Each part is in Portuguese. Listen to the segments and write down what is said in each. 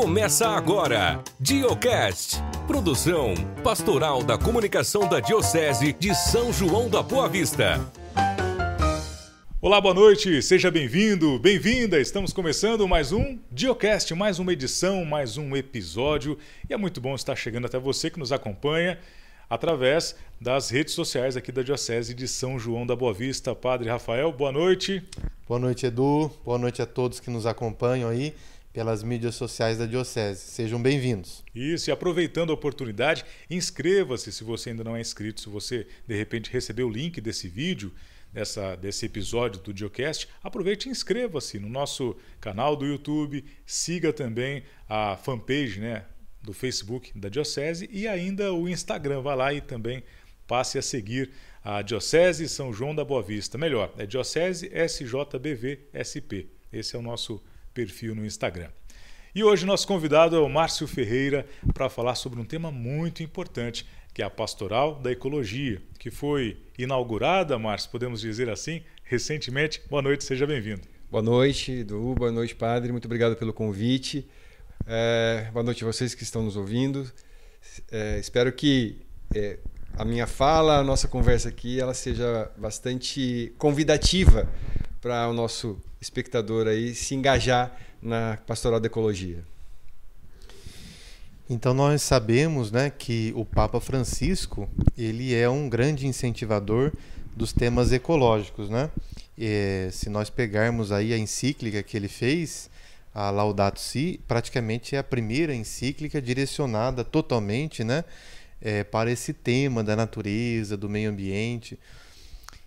Começa agora, Diocast. Produção Pastoral da Comunicação da Diocese de São João da Boa Vista. Olá, boa noite, seja bem-vindo, bem-vinda. Estamos começando mais um Diocast, mais uma edição, mais um episódio. E é muito bom estar chegando até você que nos acompanha através das redes sociais aqui da Diocese de São João da Boa Vista. Padre Rafael, boa noite. Boa noite, Edu. Boa noite a todos que nos acompanham aí pelas mídias sociais da Diocese. Sejam bem-vindos. Isso, e aproveitando a oportunidade, inscreva-se se você ainda não é inscrito, se você de repente recebeu o link desse vídeo, dessa, desse episódio do Diocast, aproveite e inscreva-se no nosso canal do YouTube, siga também a fanpage né, do Facebook da Diocese e ainda o Instagram. Vá lá e também passe a seguir a Diocese São João da Boa Vista. Melhor, é Diocese SJBV SP. Esse é o nosso perfil no Instagram. E hoje nosso convidado é o Márcio Ferreira para falar sobre um tema muito importante, que é a Pastoral da Ecologia, que foi inaugurada, Márcio, podemos dizer assim, recentemente. Boa noite, seja bem-vindo. Boa noite, Edu. Boa noite, padre. Muito obrigado pelo convite. É, boa noite a vocês que estão nos ouvindo. É, espero que é, a minha fala, a nossa conversa aqui, ela seja bastante convidativa para o nosso espectador aí se engajar na pastoral da ecologia. Então nós sabemos, né, que o Papa Francisco ele é um grande incentivador dos temas ecológicos, né? E, se nós pegarmos aí a encíclica que ele fez, a Laudato Si, praticamente é a primeira encíclica direcionada totalmente, né, é, para esse tema da natureza, do meio ambiente.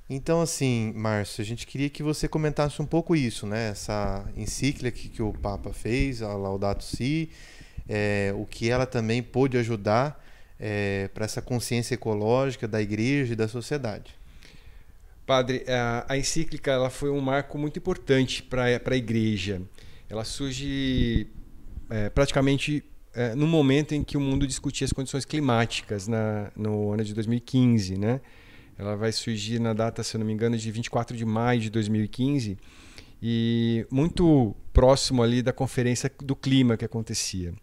Então, assim, Márcio, a gente queria que você comentasse um pouco isso, né? Essa encíclica que, que o Papa fez, a Laudato Si, é, o que ela também pôde ajudar é, para essa consciência ecológica da igreja e da sociedade. Padre, a, a encíclica ela foi um marco muito importante para a igreja. Ela surge é, praticamente é, no momento em que o mundo discutia as condições climáticas, na, no ano de 2015, né? Ela vai surgir na data, se eu não me engano, de 24 de maio de 2015 e muito próximo ali da conferência do clima que acontecia.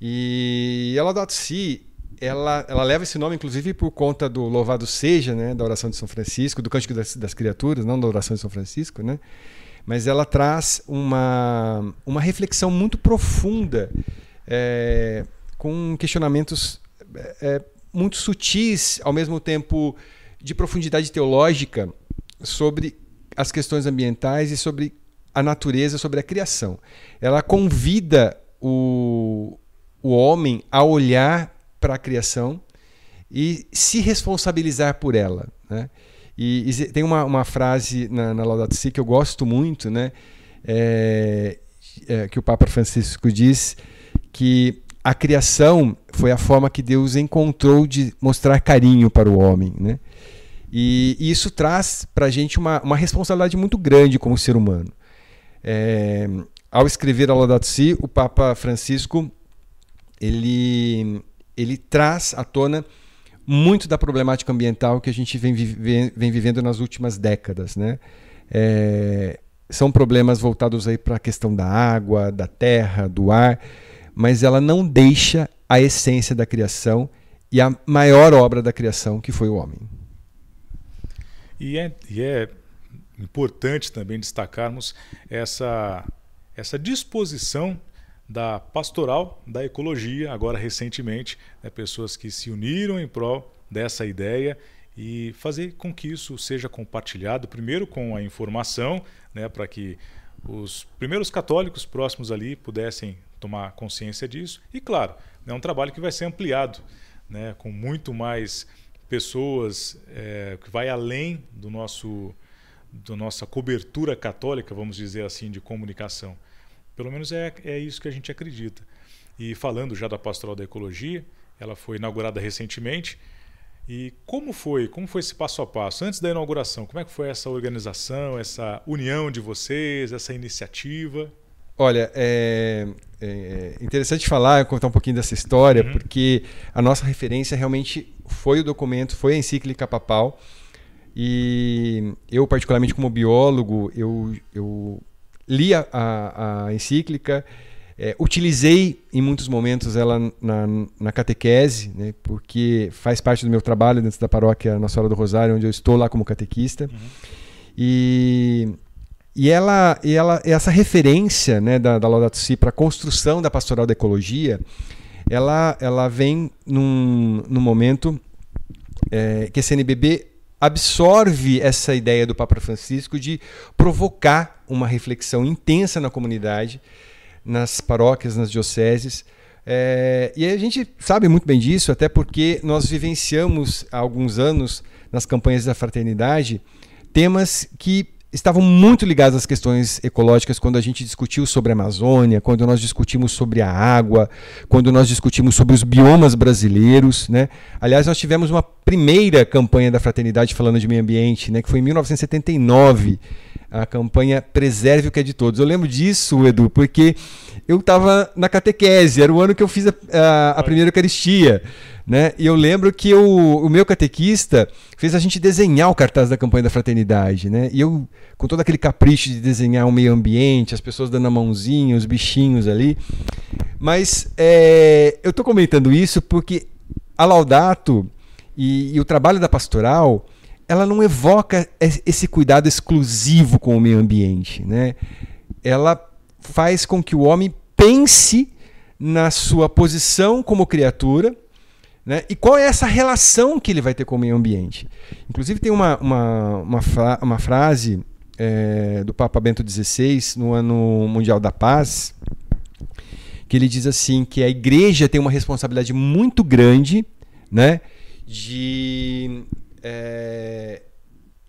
E ela Laudato Si, ela, ela leva esse nome inclusive por conta do louvado seja, né, da oração de São Francisco, do cântico das, das criaturas, não da oração de São Francisco, né? Mas ela traz uma, uma reflexão muito profunda, é, com questionamentos é, muito sutis, ao mesmo tempo de profundidade teológica sobre as questões ambientais e sobre a natureza, sobre a criação. Ela convida o, o homem a olhar para a criação e se responsabilizar por ela. Né? E, e, tem uma, uma frase na, na Laudato Si que eu gosto muito, né? É, é, que o Papa Francisco diz que a criação foi a forma que Deus encontrou de mostrar carinho para o homem. Né? E, e isso traz para a gente uma, uma responsabilidade muito grande como ser humano. É, ao escrever a Laudato Si, o Papa Francisco ele, ele traz à tona muito da problemática ambiental que a gente vem, vive, vem vivendo nas últimas décadas. Né? É, são problemas voltados aí para a questão da água, da terra, do ar, mas ela não deixa a essência da criação e a maior obra da criação, que foi o homem. E é, e é importante também destacarmos essa, essa disposição da pastoral da ecologia, agora recentemente, né, pessoas que se uniram em prol dessa ideia e fazer com que isso seja compartilhado, primeiro com a informação, né, para que os primeiros católicos próximos ali pudessem tomar consciência disso. E claro, é um trabalho que vai ser ampliado, né, com muito mais pessoas, é, que vai além do nosso da nossa cobertura católica, vamos dizer assim, de comunicação. Pelo menos é, é isso que a gente acredita. E falando já da Pastoral da Ecologia, ela foi inaugurada recentemente. E como foi? Como foi esse passo a passo? Antes da inauguração, como é que foi essa organização, essa união de vocês, essa iniciativa? Olha, é, é interessante falar, contar um pouquinho dessa história, uhum. porque a nossa referência realmente foi o documento, foi a encíclica papal. E eu, particularmente como biólogo, eu, eu li a, a, a encíclica, É, utilizei em muitos momentos ela na, na catequese, né, porque faz parte do meu trabalho dentro da paróquia Nossa Senhora do Rosário, onde eu estou lá como catequista. Uhum. E, e, ela, e ela, essa referência né, da, da Laudato Si para a construção da pastoral da ecologia, ela, ela vem num, num momento é, que a CNBB absorve essa ideia do Papa Francisco de provocar uma reflexão intensa na comunidade, nas paróquias, nas dioceses. É, e a gente sabe muito bem disso, até porque nós vivenciamos há alguns anos, nas campanhas da fraternidade, temas que estavam muito ligados às questões ecológicas quando a gente discutiu sobre a Amazônia, quando nós discutimos sobre a água, quando nós discutimos sobre os biomas brasileiros. Né? Aliás, nós tivemos uma primeira campanha da Fraternidade falando de meio ambiente, né, que foi em 1979, a campanha Preserve o que é de Todos. Eu lembro disso, Edu, porque eu estava na catequese, era o ano que eu fiz a, a, a primeira Eucaristia. Né? E eu lembro que o, o meu catequista fez a gente desenhar o cartaz da campanha da fraternidade. Né? E eu, com todo aquele capricho de desenhar o meio ambiente, as pessoas dando a mãozinha, os bichinhos ali. Mas é, eu estou comentando isso porque a Laudato e, e o trabalho da pastoral ela não evoca esse cuidado exclusivo com o meio ambiente. Né? Ela faz com que o homem pense na sua posição como criatura né? E qual é essa relação que ele vai ter com o meio ambiente? Inclusive, tem uma, uma, uma, fra uma frase é, do Papa Bento XVI, no Ano Mundial da Paz, que ele diz assim: que a igreja tem uma responsabilidade muito grande né, de, é,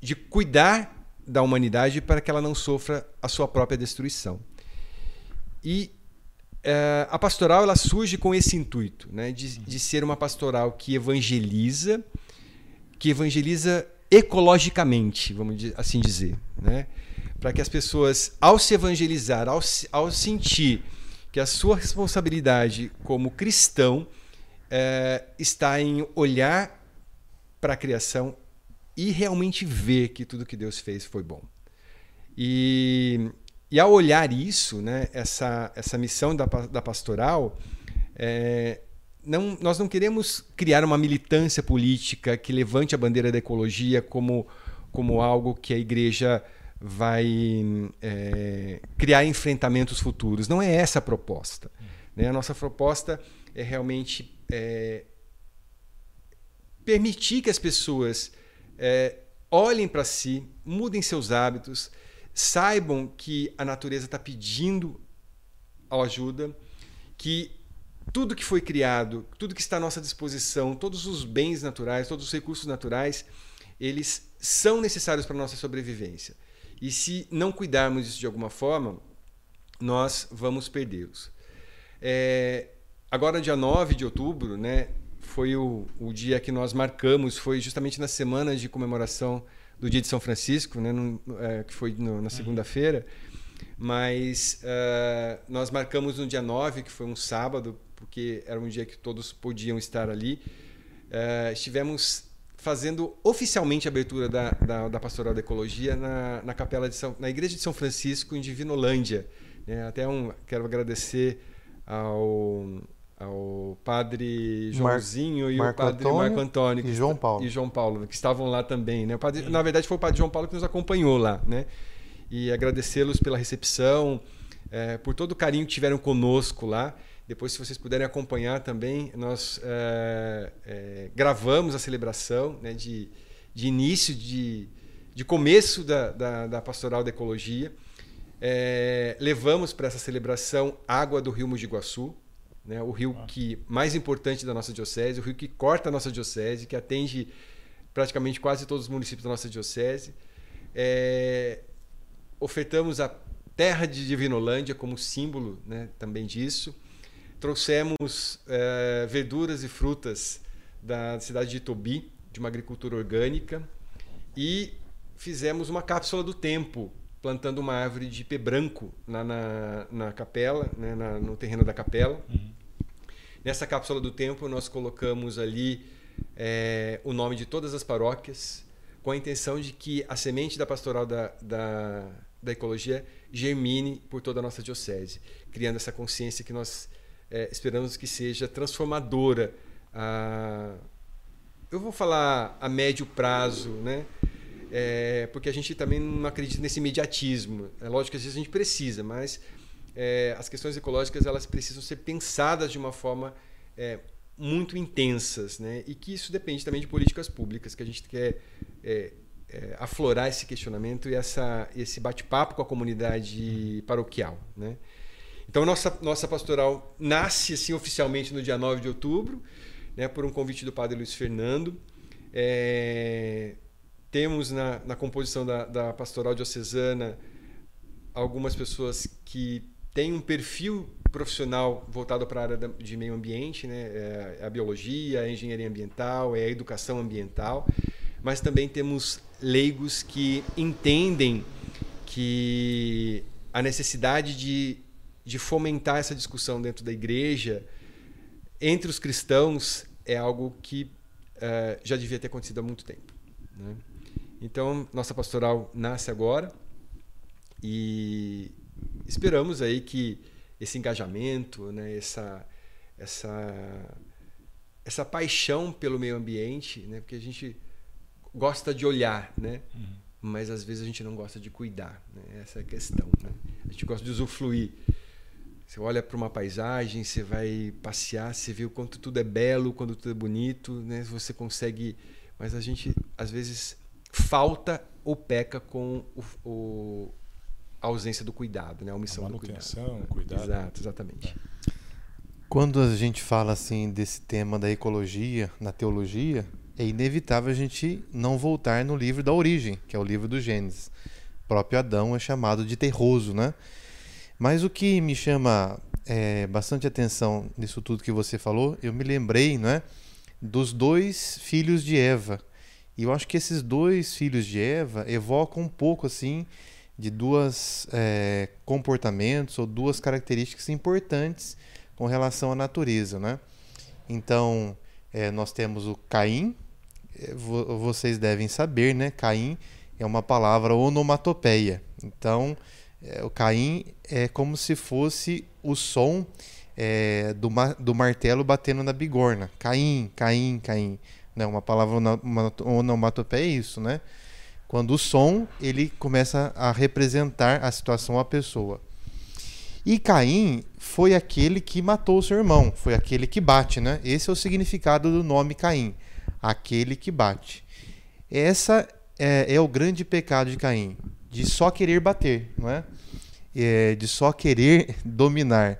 de cuidar da humanidade para que ela não sofra a sua própria destruição. E é, a pastoral ela surge com esse intuito, né, de, de ser uma pastoral que evangeliza, que evangeliza ecologicamente, vamos assim dizer, né, para que as pessoas, ao se evangelizar, ao, ao sentir que a sua responsabilidade como cristão é, está em olhar para a criação e realmente ver que tudo que Deus fez foi bom. E e ao olhar isso, né, essa, essa missão da, da pastoral, é, não, nós não queremos criar uma militância política que levante a bandeira da ecologia como, como algo que a igreja vai é, criar enfrentamentos futuros. Não é essa a proposta. Né? A nossa proposta é realmente é, permitir que as pessoas é, olhem para si, mudem seus hábitos, saibam que a natureza está pedindo ajuda, que tudo que foi criado, tudo que está à nossa disposição, todos os bens naturais, todos os recursos naturais, eles são necessários para a nossa sobrevivência. E se não cuidarmos disso de alguma forma, nós vamos perdê-los. É, agora, dia 9 de outubro, né, foi o, o dia que nós marcamos, foi justamente na semana de comemoração do dia de São Francisco, né, no, é, que foi no, na segunda-feira. Mas uh, nós marcamos no dia 9, que foi um sábado, porque era um dia que todos podiam estar ali. Uh, estivemos fazendo oficialmente a abertura da, da, da Pastoral da Ecologia na, na capela de São, na igreja de São Francisco em Divinolândia. Né? Até um, quero agradecer ao ao padre Joãozinho Mar e Marco o padre Antônio Marco Antônio e João Paulo. e João Paulo que estavam lá também né? Padre, na verdade foi o padre João Paulo que nos acompanhou lá né? E agradecê-los pela recepção é, por todo o carinho que tiveram conosco lá. Depois se vocês puderem acompanhar também nós é, é, gravamos a celebração né, de, de início de, de começo da, da, da pastoral da ecologia. É, levamos para essa celebração água do Rio Mojiguaçu né? o rio ah. que mais importante da nossa diocese, o rio que corta a nossa diocese, que atende praticamente quase todos os municípios da nossa diocese. É, ofertamos a terra de Divinolândia como símbolo né, também disso. Trouxemos é, verduras e frutas da cidade de Itobi, de uma agricultura orgânica, e fizemos uma cápsula do tempo, plantando uma árvore de pé branco na, na, na capela, né, na, no terreno da capela. Uhum. Nessa cápsula do tempo, nós colocamos ali é, o nome de todas as paróquias, com a intenção de que a semente da pastoral da, da, da ecologia germine por toda a nossa diocese, criando essa consciência que nós é, esperamos que seja transformadora. A, eu vou falar a médio prazo, né? É, porque a gente também não acredita nesse imediatismo. É lógico que às vezes a gente precisa, mas é, as questões ecológicas elas precisam ser pensadas de uma forma é, muito intensas, né? E que isso depende também de políticas públicas que a gente quer é, aflorar esse questionamento e essa, esse bate-papo com a comunidade paroquial, né? Então nossa nossa pastoral nasce assim oficialmente no dia 9 de outubro, né? Por um convite do Padre Luiz Fernando. Temos na, na composição da, da pastoral diocesana algumas pessoas que têm um perfil profissional voltado para a área de meio ambiente, né? É a biologia, a engenharia ambiental, é a educação ambiental, mas também temos leigos que entendem que a necessidade de, de fomentar essa discussão dentro da igreja entre os cristãos é algo que uh, já devia ter acontecido há muito tempo. Né? Então, nossa pastoral nasce agora e esperamos aí que esse engajamento, né, essa, essa, essa paixão pelo meio ambiente, né, porque a gente gosta de olhar, né, uhum. mas às vezes a gente não gosta de cuidar. Né, essa é a questão. Né? A gente gosta de usufruir. Você olha para uma paisagem, você vai passear, você vê o quanto tudo é belo, quanto tudo é bonito, né? Você consegue, mas a gente às vezes falta ou peca com o, o a ausência do cuidado, né? a omissão a do cuidado. cuidado. Exato, exatamente. Quando a gente fala assim desse tema da ecologia, na teologia, é inevitável a gente não voltar no livro da origem, que é o livro do Gênesis. O próprio Adão é chamado de terroso, né? Mas o que me chama é, bastante atenção nisso tudo que você falou, eu me lembrei, não é, dos dois filhos de Eva, e eu acho que esses dois filhos de Eva evocam um pouco assim de duas é, comportamentos ou duas características importantes com relação à natureza, né? Então é, nós temos o Caim. É, vocês devem saber, né? Caim é uma palavra onomatopeia. Então é, o Caim é como se fosse o som é, do, do martelo batendo na bigorna. Caim, Caim, Caim. Né? Uma palavra onomatopeia é isso, né? Quando o som ele começa a representar a situação, a pessoa. E Caim foi aquele que matou o seu irmão, foi aquele que bate, né? Esse é o significado do nome Caim, aquele que bate. Essa é, é o grande pecado de Caim, de só querer bater, não é? é? De só querer dominar.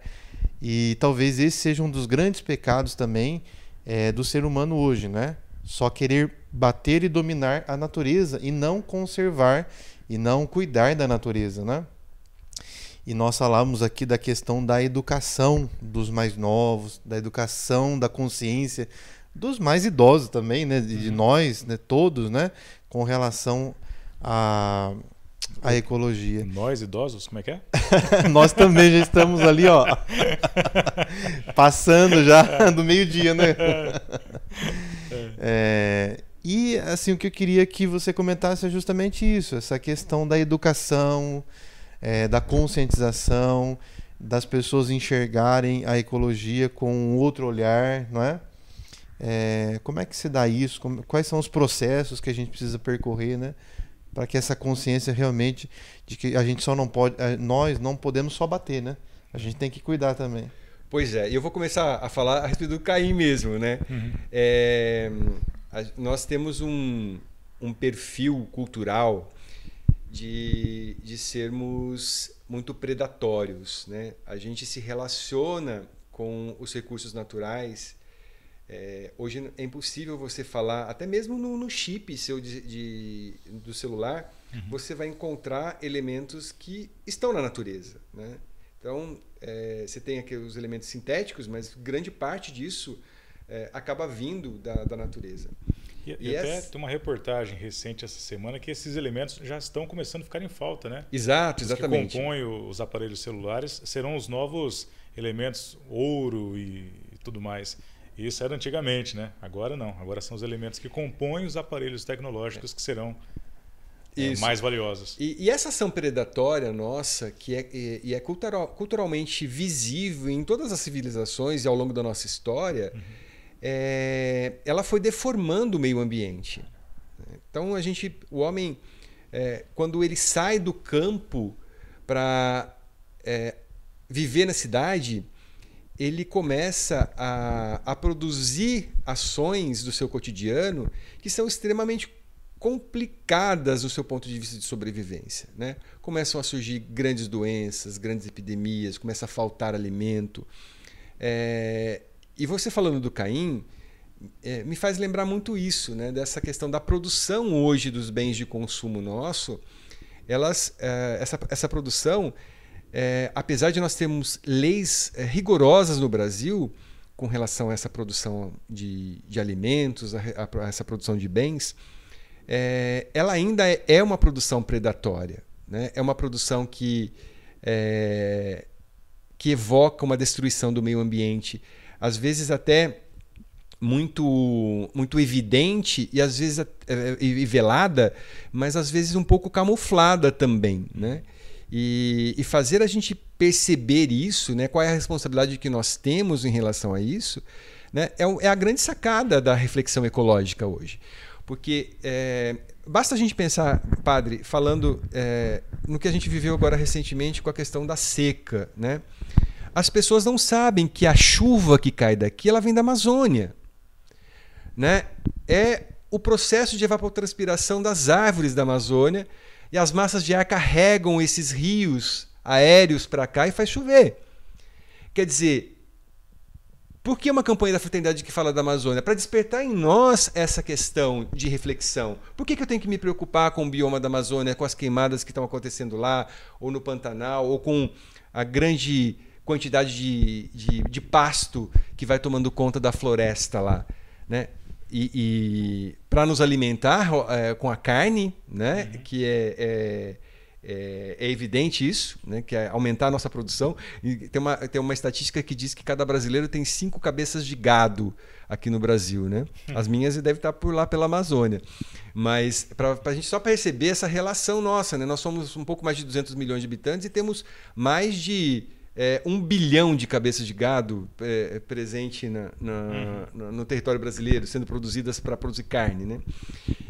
E talvez esse seja um dos grandes pecados também é, do ser humano hoje, né? só querer bater e dominar a natureza e não conservar e não cuidar da natureza, né? E nós falamos aqui da questão da educação dos mais novos, da educação da consciência dos mais idosos também, né, de, uhum. nós, né, todos, né, com relação a a ecologia. Nós idosos, como é que é? Nós também já estamos ali, ó, passando já do meio-dia, né? É, e assim o que eu queria que você comentasse é justamente isso, essa questão da educação, é, da conscientização, das pessoas enxergarem a ecologia com um outro olhar, não é? é como é que se dá isso? Como, quais são os processos que a gente precisa percorrer, né? Para que essa consciência realmente de que a gente só não pode, é, nós não podemos só bater, né? A gente tem que cuidar também. Pois é, e eu vou começar a falar a respeito do Caim mesmo, né? Uhum. É, a, nós temos um, um perfil cultural de, de sermos muito predatórios, né? A gente se relaciona com os recursos naturais. É, hoje é impossível você falar, até mesmo no, no chip seu de, de do celular, uhum. você vai encontrar elementos que estão na natureza, né? Então, é, você tem aqui os elementos sintéticos, mas grande parte disso é, acaba vindo da, da natureza. E, e, até essa... tem uma reportagem recente essa semana que esses elementos já estão começando a ficar em falta, né? Exato, exatamente. Os que compõem os aparelhos celulares serão os novos elementos ouro e, e tudo mais. Isso era antigamente, né? Agora não. Agora são os elementos que compõem os aparelhos tecnológicos é. que serão é, mais valiosas. E, e, essa ação predatória nossa, que é, e, e é cultural, culturalmente visível em todas as civilizações e ao longo da nossa história, uhum. É, ela foi deformando o meio ambiente. Então a gente, o homem, é, quando ele sai do campo para é, viver na cidade, ele começa a, a produzir ações do seu cotidiano que são extremamente complicadas do seu ponto de vista de sobrevivência. Né? Começam a surgir grandes doenças, grandes epidemias, começa a faltar alimento. É... E você falando do Caim, é, me faz lembrar muito isso, né? dessa questão da produção hoje dos bens de consumo nosso. Elas, é, essa, essa produção, é, apesar de nós termos leis é, rigorosas no Brasil com relação a essa produção de, de alimentos, a, a, a essa produção de bens, é, ela ainda é, é uma produção predatória. Né? É uma produção que, que evoca uma destruição do meio ambiente, às vezes até muito muito evidente e às vezes é, e velada, mas às vezes um pouco camuflada também, né? E, e, fazer a gente perceber isso, né? Qual é a responsabilidade que nós temos em relação a isso, né? É, é a grande sacada da reflexão ecológica hoje. Porque é, basta a gente pensar, padre, falando é, no que a gente viveu agora recentemente com a questão da seca, né? As pessoas não sabem que a chuva que cai daqui, ela vem da Amazônia, né? É o processo de evapotranspiração das árvores da Amazônia e as massas de ar carregam esses rios aéreos para cá e faz chover. Quer dizer, por que uma campanha da Fraternidade que fala da Amazônia? Para despertar em nós essa questão de reflexão. Por que, que eu tenho que me preocupar com o bioma da Amazônia, com as queimadas que estão acontecendo lá, ou no Pantanal, ou com a grande quantidade de, de, de pasto que vai tomando conta da floresta lá? Né? E, e para nos alimentar é, com a carne, né? Uhum. que é, é é, é, evidente isso, né, que é aumentar a nossa produção. E tem uma, tem uma estatística que diz que cada brasileiro tem cinco cabeças de gado aqui no Brasil. Né? As minhas devem estar por lá pela Amazônia. Mas para a gente só perceber essa relação nossa, né? nós somos um pouco mais de 200 milhões de habitantes e temos mais de é, um bilhão de cabeças de gado é, presente na, na, uhum. no território brasileiro, sendo produzidas para produzir carne. Né?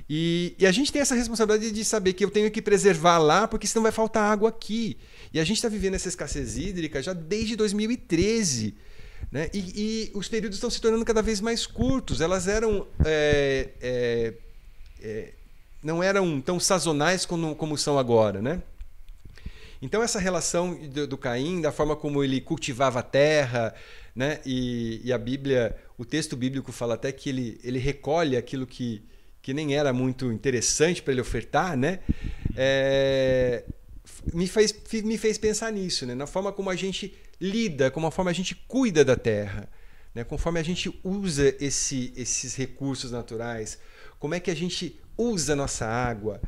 E, e, a gente tem essa responsabilidade de saber que eu tenho que preservar lá, porque senão vai faltar água aqui. E a gente está vivendo essa escassez hídrica já desde 2013. Né? E, e, os períodos estão se tornando cada vez mais curtos. Elas eram. É, é, é não eram tão sazonais como, como são agora. Né? Então, essa relação do, do Caim, da forma como ele cultivava a terra, né? E, e, a Bíblia, o texto bíblico fala até que ele, ele recolhe aquilo que, que nem era muito interessante para ele ofertar, né? É, me, fez, me fez pensar nisso, né? na forma como a gente lida, como a forma a gente cuida da terra, né? conforme a gente usa esse, esses recursos naturais, como é que a gente usa a nossa água,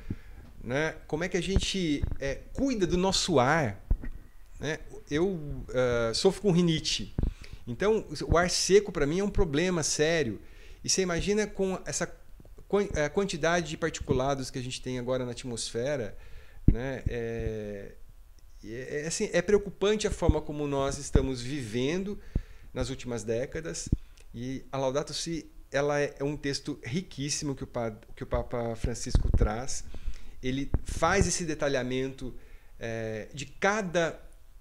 né? Como é que a gente é, cuida do nosso ar? Né? Eu uh, sofro com rinite. Então, o ar seco para mim é um problema sério. E você imagina com essa é, quantidade de particulados que a gente tem agora na atmosfera, né? É, é, é, assim, é preocupante a forma como nós estamos vivendo nas últimas décadas. E a Laudato Si ela é um texto riquíssimo que o, que o Papa Francisco traz ele faz esse detalhamento é, de cada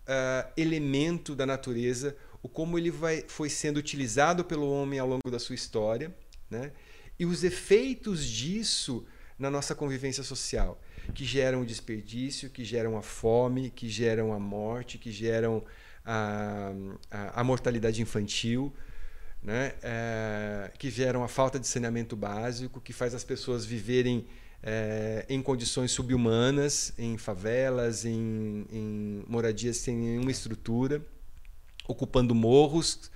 uh, elemento da natureza, o como ele vai, foi sendo utilizado pelo homem ao longo da sua história, né? e os efeitos disso na nossa convivência social, que geram o desperdício, que geram a fome, que geram a morte, que geram a, a, a mortalidade infantil, né? É, que geram a falta de saneamento básico, que faz as pessoas viverem é, em condições subhumanas, em favelas, em, em, moradias sem nenhuma estrutura, ocupando morros.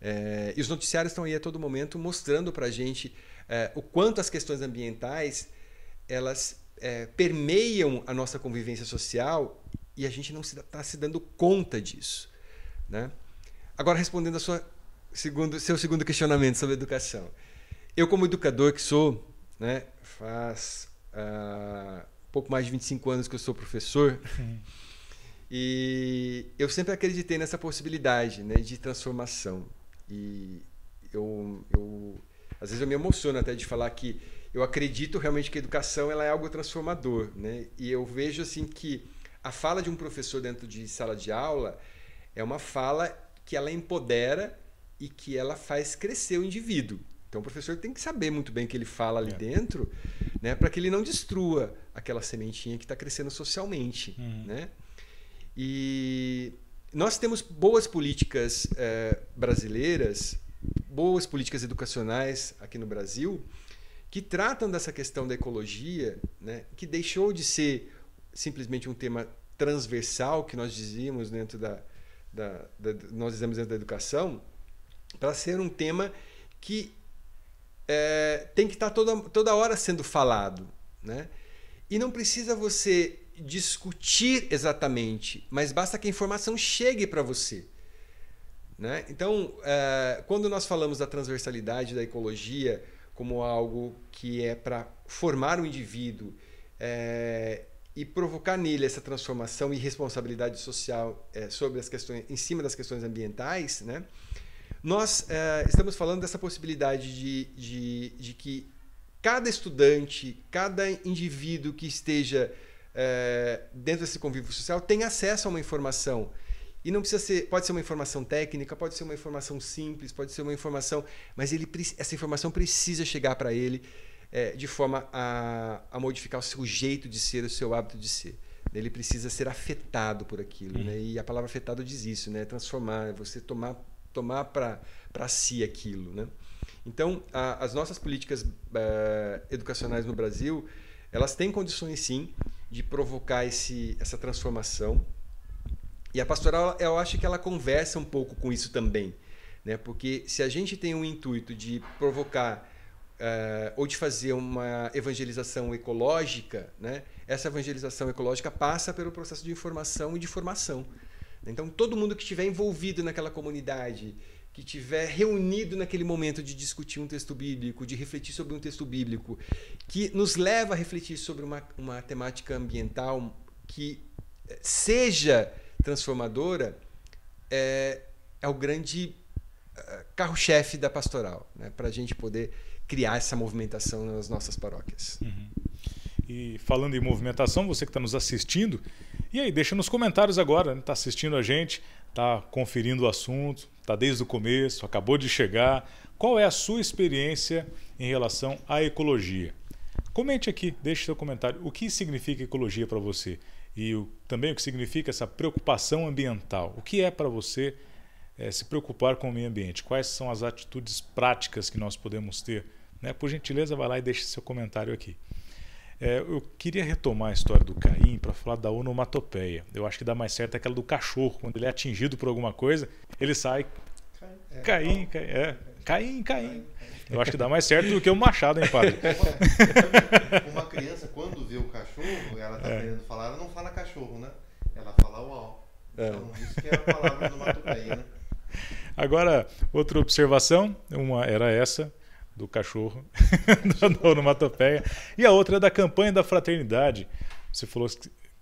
É, e os noticiários estão aí a todo momento mostrando para a gente é, o quanto as questões ambientais elas é, permeiam a nossa convivência social e a gente não está se, tá se dando conta disso. Né? Agora, respondendo a sua segundo, seu segundo questionamento sobre educação. Eu, como educador que sou, né, faz uh, pouco mais de 25 anos que eu sou professor. E eu sempre acreditei nessa possibilidade né, de transformação. E eu, eu, às vezes eu me emociono até de falar que eu acredito realmente que a educação ela é algo transformador. Né? E eu vejo assim que a fala de um professor dentro de sala de aula é uma fala que ela empodera e que ela faz crescer o indivíduo. Então o professor tem que saber muito bem o que ele fala ali é. dentro, né, para que ele não destrua aquela sementinha que está crescendo socialmente, uhum. né? E nós temos boas políticas eh, brasileiras, boas políticas educacionais aqui no Brasil, que tratam dessa questão da ecologia, né, que deixou de ser simplesmente um tema transversal que nós dizíamos dentro da, da, da nós dizemos dentro da educação, para ser um tema que é, tem que estar tá toda, toda hora sendo falado. Né? E não precisa você discutir exatamente, mas basta que a informação chegue para você. Né? Então, é, quando nós falamos da transversalidade da ecologia como algo que é para formar o indivíduo é, e provocar nele essa transformação e responsabilidade social é, sobre as questões, em cima das questões ambientais, né? Nós é, estamos falando dessa possibilidade de, de, de, que cada estudante, cada indivíduo que esteja é, dentro desse convívio social tenha acesso a uma informação. E não precisa ser, pode ser uma informação técnica, pode ser uma informação simples, pode ser uma informação, mas ele, essa informação precisa chegar para ele é, de forma a, a, modificar o seu jeito de ser, o seu hábito de ser. Ele precisa ser afetado por aquilo, hum. né? E a palavra afetado diz isso, né? Transformar, você tomar tomar para si aquilo. Né? Então, a, as nossas políticas uh, educacionais no Brasil, elas têm condições sim de provocar esse, essa transformação. E a pastoral, eu acho que ela conversa um pouco com isso também. Né? Porque se a gente tem um intuito de provocar uh, ou de fazer uma evangelização ecológica, né? essa evangelização ecológica passa pelo processo de informação e de formação. Então, todo mundo que estiver envolvido naquela comunidade, que estiver reunido naquele momento de discutir um texto bíblico, de refletir sobre um texto bíblico, que nos leva a refletir sobre uma, uma temática ambiental que eh, seja transformadora, é, é o grande eh, carro-chefe da pastoral, né? para a gente poder criar essa movimentação nas nossas paróquias. Uhum. E falando em movimentação, você que está nos assistindo, e aí, deixa nos comentários agora, está né? Tá assistindo a gente, está conferindo o assunto, está desde o começo, acabou de chegar. Qual é a sua experiência em relação à ecologia? Comente aqui, deixe seu comentário. O que significa ecologia para você? E o, também o que significa essa preocupação ambiental? O que é para você é, se preocupar com o meio ambiente? Quais são as atitudes práticas que nós podemos ter? Né? Por gentileza, vá lá e deixe seu comentário aqui. É, eu queria retomar a história do Caim para falar da onomatopeia. Eu acho que dá mais certo aquela do cachorro. Quando ele é atingido por alguma coisa, ele sai. É, Caim, Caim, é. Caim, Caim. Eu acho que dá mais certo do que o machado, hein, padre? Uma, uma criança, quando vê o cachorro, ela está é. querendo falar, ela não fala cachorro, né? Ela fala uau. É. Então, isso que é a palavra onomatopeia, né? Agora, outra observação, uma era essa do cachorro, da onomatopeia. E a outra é da campanha da fraternidade. Você falou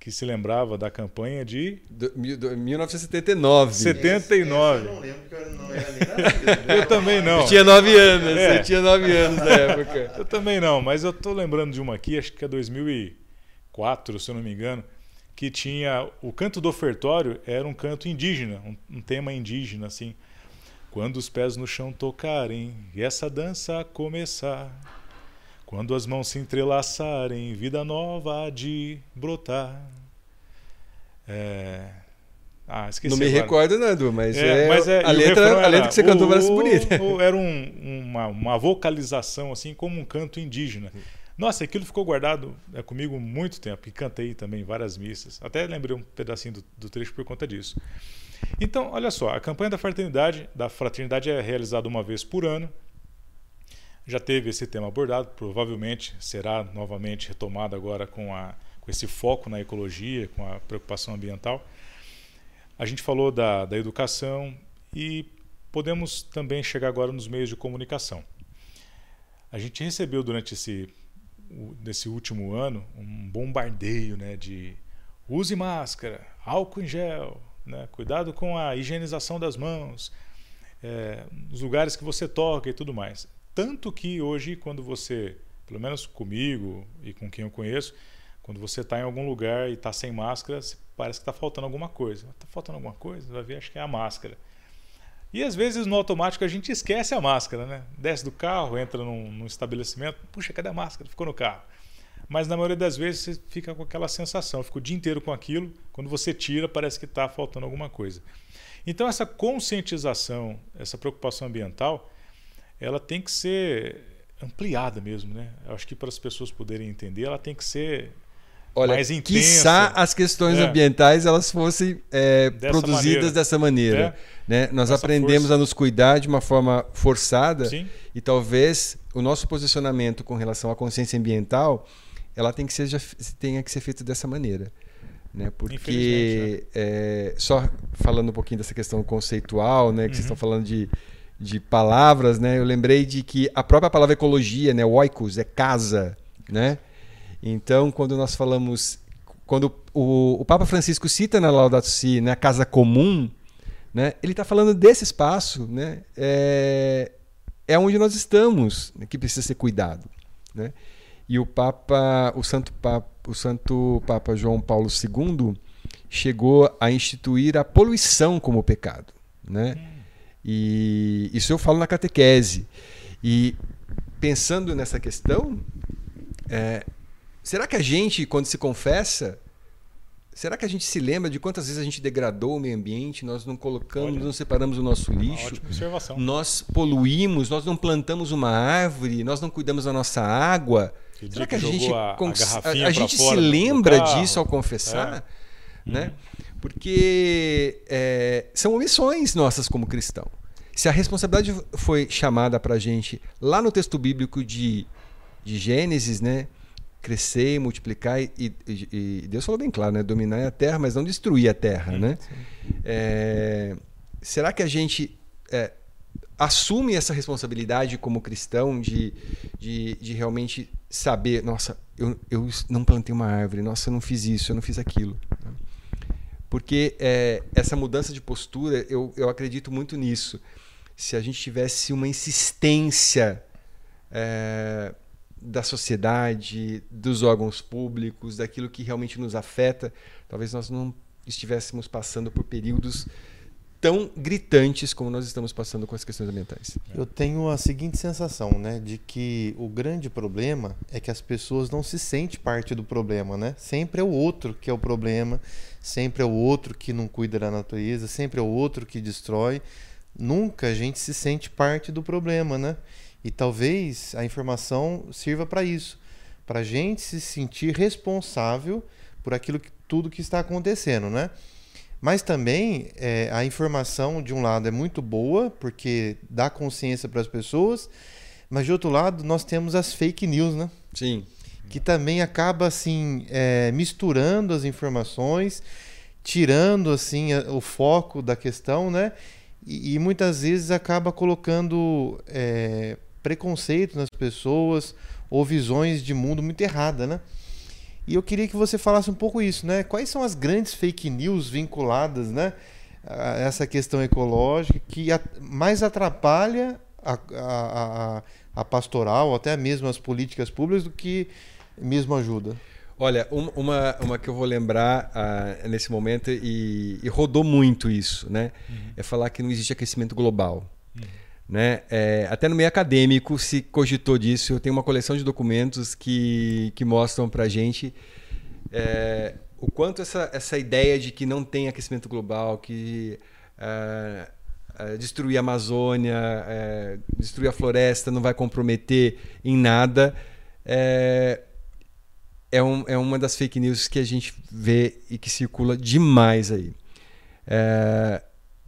que se lembrava da campanha de. Do, do, 1979. 79. Esse, eu não lembro, porque eu não era nem. Né? eu também não. Eu tinha nove anos, é. eu tinha nove anos na época. Eu também não, mas eu estou lembrando de uma aqui, acho que é 2004, se eu não me engano, que tinha. O canto do ofertório era um canto indígena, um, um tema indígena, assim. Quando os pés no chão tocarem e essa dança começar, quando as mãos se entrelaçarem, vida nova há de brotar. É... Ah, esqueci. Não me agora. recordo, não, Edu, mas, é, é, mas é, a, letra, a letra que você cantou parece bonita. Era um, uma, uma vocalização, assim, como um canto indígena. Nossa, aquilo ficou guardado é, comigo muito tempo e cantei também várias missas. Até lembrei um pedacinho do, do trecho por conta disso. Então, olha só, a campanha da fraternidade, da fraternidade é realizada uma vez por ano. Já teve esse tema abordado, provavelmente será novamente retomado agora com, a, com esse foco na ecologia, com a preocupação ambiental. A gente falou da, da educação e podemos também chegar agora nos meios de comunicação. A gente recebeu durante esse, último ano um bombardeio né, de use máscara, álcool em gel, né, cuidado com a higienização das mãos, é, os lugares que você toca e tudo mais. Tanto que hoje, quando você, pelo menos comigo e com quem eu conheço, quando você está em algum lugar e está sem máscara, parece que está faltando alguma coisa. Está faltando alguma coisa? Vai ver, acho que é a máscara. E às vezes no automático a gente esquece a máscara, né? Desce do carro, entra num, num estabelecimento, puxa, cadê a máscara? Ficou no carro. Mas na maioria das vezes você fica com aquela sensação, fica o dia inteiro com aquilo, quando você tira parece que está faltando alguma coisa. Então essa conscientização, essa preocupação ambiental, ela tem que ser ampliada mesmo, né? Eu acho que para as pessoas poderem entender, ela tem que ser Olha, mais intensa. Quiçá as questões é. ambientais elas fossem é, produzidas maneira. dessa maneira. É. Né? Nós Essa aprendemos força. a nos cuidar de uma forma forçada Sim. e talvez o nosso posicionamento com relação à consciência ambiental ela tem que ser, tenha que ser feito dessa maneira. Né? Porque é, só falando um pouquinho dessa questão conceitual, né? que uhum. vocês estão falando de, de palavras, né? eu lembrei de que a própria palavra ecologia, né? oikos, é casa. Né? Então, quando nós falamos, quando o, o Papa Francisco cita na Laudato Si, né, a casa comum, né, ele está falando desse espaço, né, é, é onde nós estamos, né, que precisa ser cuidado, né? E o Papa, o Santo Papa, o Santo Papa João Paulo II chegou a instituir a poluição como pecado, né? E isso eu falo na catequese. E pensando nessa questão, é, Será que a gente, quando se confessa, será que a gente se lembra de quantas vezes a gente degradou o meio ambiente, nós não colocamos, Olha, não separamos o nosso lixo, nós poluímos, nós não plantamos uma árvore, nós não cuidamos da nossa água? Que será que, a gente, a, a, a gente se lembra disso ao confessar? É. Né? Hum. Porque é, são omissões nossas como cristão. Se a responsabilidade foi chamada para a gente lá no texto bíblico de, de Gênesis, né? crescer multiplicar e, e, e, Deus falou bem claro, né? Dominar a terra, mas não destruir a terra, né? É, será que a gente é, assume essa responsabilidade como cristão de, de, de, realmente saber, nossa, eu, eu não plantei uma árvore, nossa, eu não fiz isso, eu não fiz aquilo. Porque é, essa mudança de postura, eu, eu acredito muito nisso. Se a gente tivesse uma insistência é, da sociedade, dos órgãos públicos, daquilo que realmente nos afeta, talvez nós não estivéssemos passando por períodos tão gritantes como nós estamos passando com as questões ambientais. Eu tenho a seguinte sensação, né, de que o grande problema é que as pessoas não se sentem parte do problema, né? Sempre é o outro que é o problema, sempre é o outro que não cuida da natureza, sempre é o outro que destrói. Nunca a gente se sente parte do problema, né? E talvez a informação sirva para isso, para a gente se sentir responsável por aquilo que tudo que está acontecendo, né? Mas também é, a informação de um lado é muito boa porque dá consciência para as pessoas, mas de outro lado nós temos as fake news, né? Sim. Que também acaba assim é, misturando as informações, tirando assim o foco da questão, né? E, e muitas vezes acaba colocando é, preconceito nas pessoas ou visões de mundo muito errada, né? E eu queria que você falasse um pouco isso, né? Quais são as grandes fake news vinculadas, né, a essa questão ecológica que mais atrapalha a, a, a, a pastoral, até mesmo as políticas públicas, do que mesmo ajuda? Olha, uma, uma que eu vou lembrar uh, nesse momento e, e, rodou muito isso, né? Uhum. É falar que não existe aquecimento global. Uhum. Né? É, até no meio acadêmico se cogitou disso. Eu tenho uma coleção de documentos que, que mostram para a gente é, o quanto essa, essa ideia de que não tem aquecimento global, que é, é destruir a Amazônia, é, destruir a floresta não vai comprometer em nada, é, é, um, é uma das fake news que a gente vê e que circula demais aí.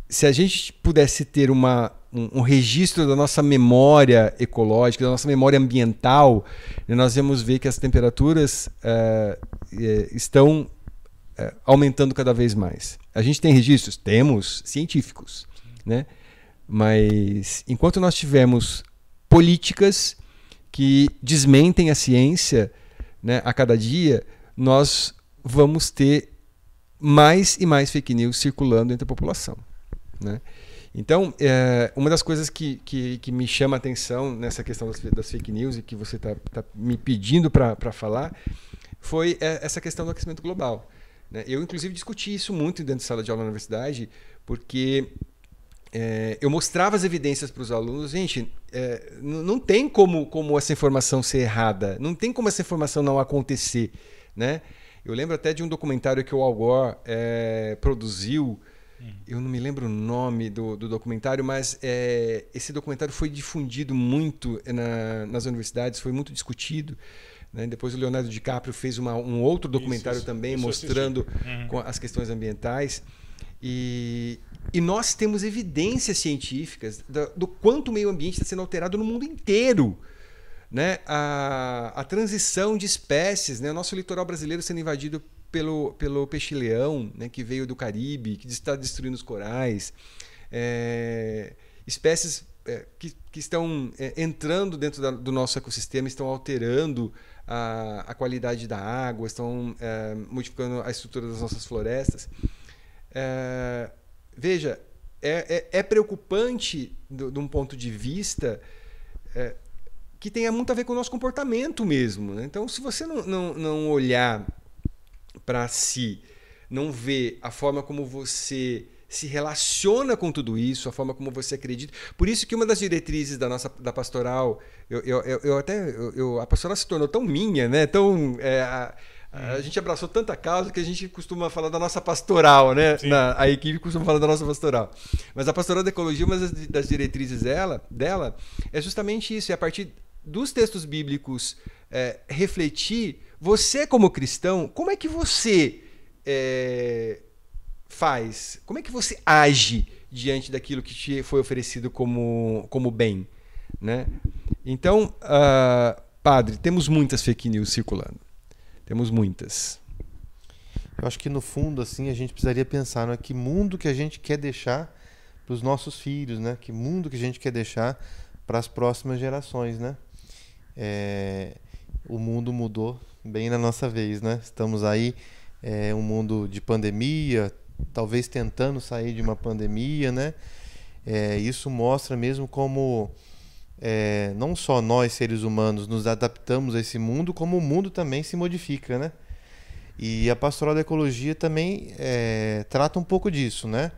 Se a gente pudesse ter uma um, um, registro da nossa memória ecológica, da nossa memória ambiental, nós vamos ver que as temperaturas uh, estão uh, aumentando cada vez mais. A gente tem registros? Temos, científicos. Né? Mas enquanto nós tivermos políticas que desmentem a ciência né, a cada dia, nós vamos ter mais e mais fake news circulando entre a população. Né? Então, é, uma das coisas que, que, que, me chama a atenção nessa questão das, das fake news e que você está tá me pedindo para falar foi é, essa questão do aquecimento global. Né? Eu, inclusive, discuti isso muito dentro de sala de aula na universidade, porque é, eu mostrava as evidências para os alunos. Gente, é, não tem como, como essa informação ser errada, não tem como essa informação não acontecer. Né? Eu lembro até de um documentário que o Al Gore é, produziu eu não me lembro o nome do, do documentário, mas é, esse documentário foi difundido muito na, nas universidades, foi muito discutido. Né? Depois o Leonardo DiCaprio fez uma, um outro documentário isso, também, isso mostrando uhum. as questões ambientais. E, e nós temos evidências científicas do, do quanto o meio ambiente está sendo alterado no mundo inteiro. Né? A, a transição de espécies, né? o nosso litoral brasileiro sendo invadido pelo, pelo peixe-leão, né, que veio do Caribe, que está destruindo os corais, é, espécies é, que, que estão é, entrando dentro da, do nosso ecossistema, estão alterando a, a qualidade da água, estão é, modificando a estrutura das nossas florestas. É, veja, é, é, preocupante de um ponto de vista que tenha muito a ver com o nosso comportamento mesmo. Né? Então, se você não, não, não olhar para si, não vê a forma como você se relaciona com tudo isso, a forma como você acredita. Por isso que uma das diretrizes da nossa da pastoral, eu, eu, eu, eu até eu, a pastoral se tornou tão minha, né? Tão é, a, a gente abraçou tanta causa que a gente costuma falar da nossa pastoral, né? Na, a equipe costuma falar da nossa pastoral. Mas a pastoral da ecologia, uma das, das diretrizes dela, dela é justamente isso, é a partir dos textos bíblicos é, refletir você, como cristão, como é que você é, faz? Como é que você age diante daquilo que te foi oferecido como, como bem? Né? Então, uh, padre, temos muitas fake news circulando. Temos muitas. Eu acho que no fundo, assim, a gente precisaria pensar, né? Que mundo que a gente quer deixar para os nossos filhos, né? Que mundo que a gente quer deixar para as próximas gerações, né? É, o mundo mudou bem na nossa vez, né? Estamos aí é um mundo de pandemia, talvez tentando sair de uma pandemia, né? É, isso mostra mesmo como é, não só nós seres humanos nos adaptamos a esse mundo, como o mundo também se modifica, né? E a pastoral da ecologia também é, trata um pouco disso, né?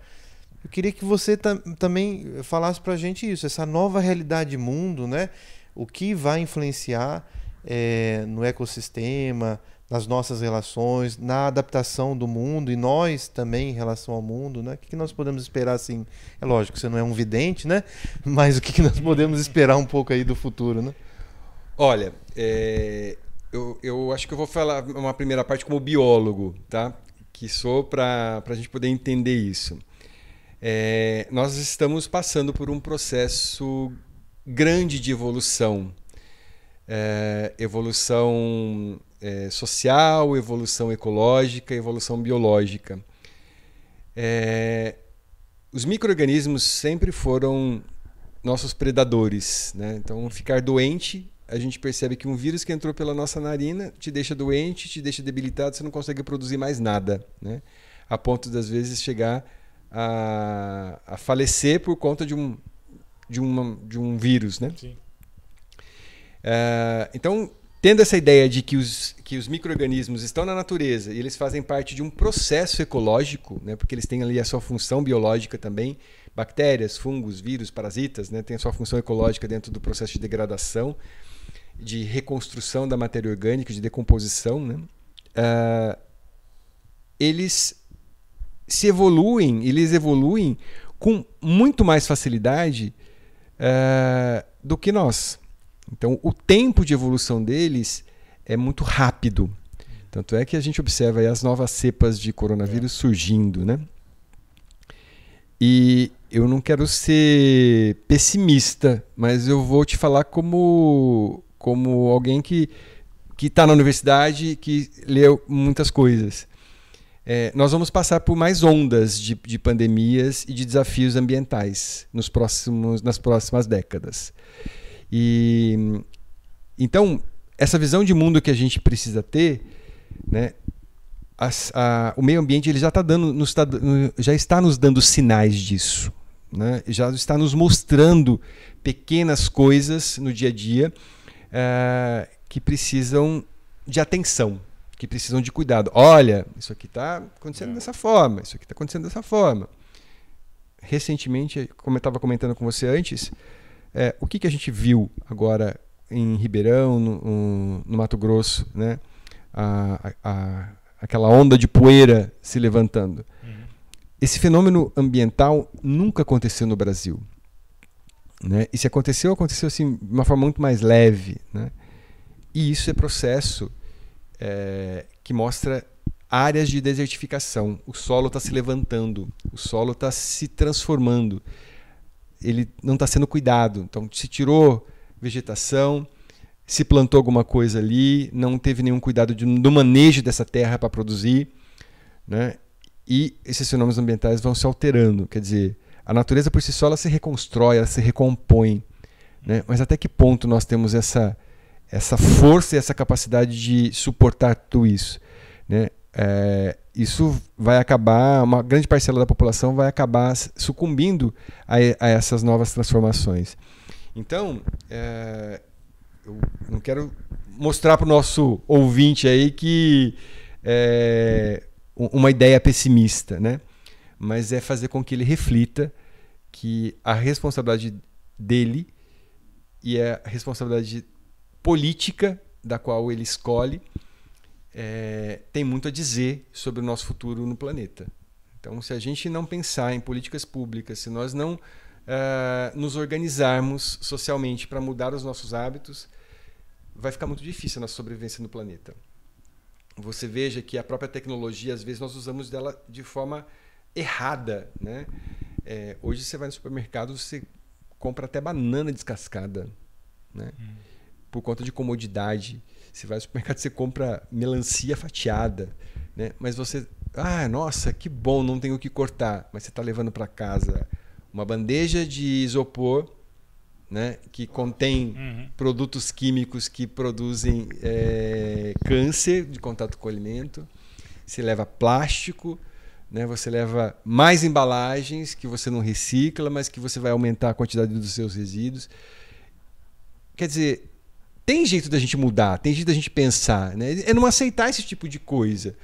Eu queria que você também falasse para a gente isso, essa nova realidade mundo, né? O que vai influenciar é, no ecossistema, nas nossas relações, na adaptação do mundo e nós também em relação ao mundo, né? O que, nós podemos esperar assim? É lógico, você não é um vidente, né? Mas o que, nós podemos esperar um pouco aí do futuro, né? Olha, é, eu, eu acho que eu vou falar uma primeira parte como biólogo, tá? Que sou para a gente poder entender isso. É, nós estamos passando por um processo grande de evolução é, evolução é, social, evolução ecológica, evolução biológica. É, os micro-organismos sempre foram nossos predadores. Né? Então, ficar doente, a gente percebe que um vírus que entrou pela nossa narina te deixa doente, te deixa debilitado, você não consegue produzir mais nada. Né? A ponto das vezes chegar a, a falecer por conta de um, de, uma, de um vírus. Né? Sim. Uh, então, tendo essa ideia de que os, que os micro-organismos estão na natureza e eles fazem parte de um processo ecológico, né, porque eles têm ali a sua função biológica também, bactérias, fungos, vírus, parasitas, né, têm a sua função ecológica dentro do processo de degradação, de reconstrução da matéria orgânica, de decomposição, né, uh, eles se evoluem, eles evoluem com muito mais facilidade uh, do que nós. Então, o tempo de evolução deles é muito rápido. Tanto é que a gente observa as novas cepas de coronavírus é. surgindo, né? E eu não quero ser pessimista, mas eu vou te falar como, como alguém que que está na universidade, que leu muitas coisas. É, nós vamos passar por mais ondas de, de pandemias e de desafios ambientais nos próximos, nas próximas décadas. E Então, essa visão de mundo que a gente precisa ter, né, a, o meio ambiente ele já, tá dando, nos tá, já está nos dando sinais disso. Né? Já está nos mostrando pequenas coisas no dia a dia é, que precisam de atenção, que precisam de cuidado. Olha, isso aqui está acontecendo é. dessa forma, isso aqui está acontecendo dessa forma. Recentemente, como eu estava comentando com você antes, é, o que, que a gente viu agora em Ribeirão, no, no Mato Grosso, né? A, a, aquela onda de poeira se levantando. Uhum. Esse fenômeno ambiental nunca aconteceu no Brasil. Né? E se aconteceu, aconteceu assim, de uma forma muito mais leve. Né? E isso é processo é, que mostra áreas de desertificação. O solo está se levantando, o solo está se transformando. Ele não está sendo cuidado. Então, se tirou vegetação, se plantou alguma coisa ali, não teve nenhum cuidado de, do manejo dessa terra para produzir, né? e esses fenômenos ambientais vão se alterando. Quer dizer, a natureza por si só ela se reconstrói, ela se recompõe. Né? Mas até que ponto nós temos essa, essa força e essa capacidade de suportar tudo isso? Né? É, isso vai acabar, uma grande parcela da população vai acabar sucumbindo a, a essas novas transformações. Então, é, eu não quero mostrar para o nosso ouvinte aí que é uma ideia pessimista, né? Mas é fazer com que ele reflita que a responsabilidade dele e a responsabilidade política da qual ele escolhe é, tem muito a dizer sobre o nosso futuro no planeta. Então, se a gente não pensar em políticas públicas, se nós não uh, nos organizarmos socialmente para mudar os nossos hábitos, vai ficar muito difícil a nossa sobrevivência no planeta. Você veja que a própria tecnologia, às vezes, nós usamos dela de forma errada. Né? É, hoje você vai no supermercado, você compra até banana descascada. Né? Hum. Por conta de comodidade. Você vai no supermercado, você compra melancia fatiada. Né? Mas você. Ah, nossa, que bom, não tenho o que cortar. Mas você está levando para casa uma bandeja de isopor né, que contém uhum. produtos químicos que produzem é, câncer de contato com o alimento. Você leva plástico, né, você leva mais embalagens que você não recicla, mas que você vai aumentar a quantidade dos seus resíduos. Quer dizer, tem jeito da gente mudar, tem jeito da gente pensar. Né? É não aceitar esse tipo de coisa.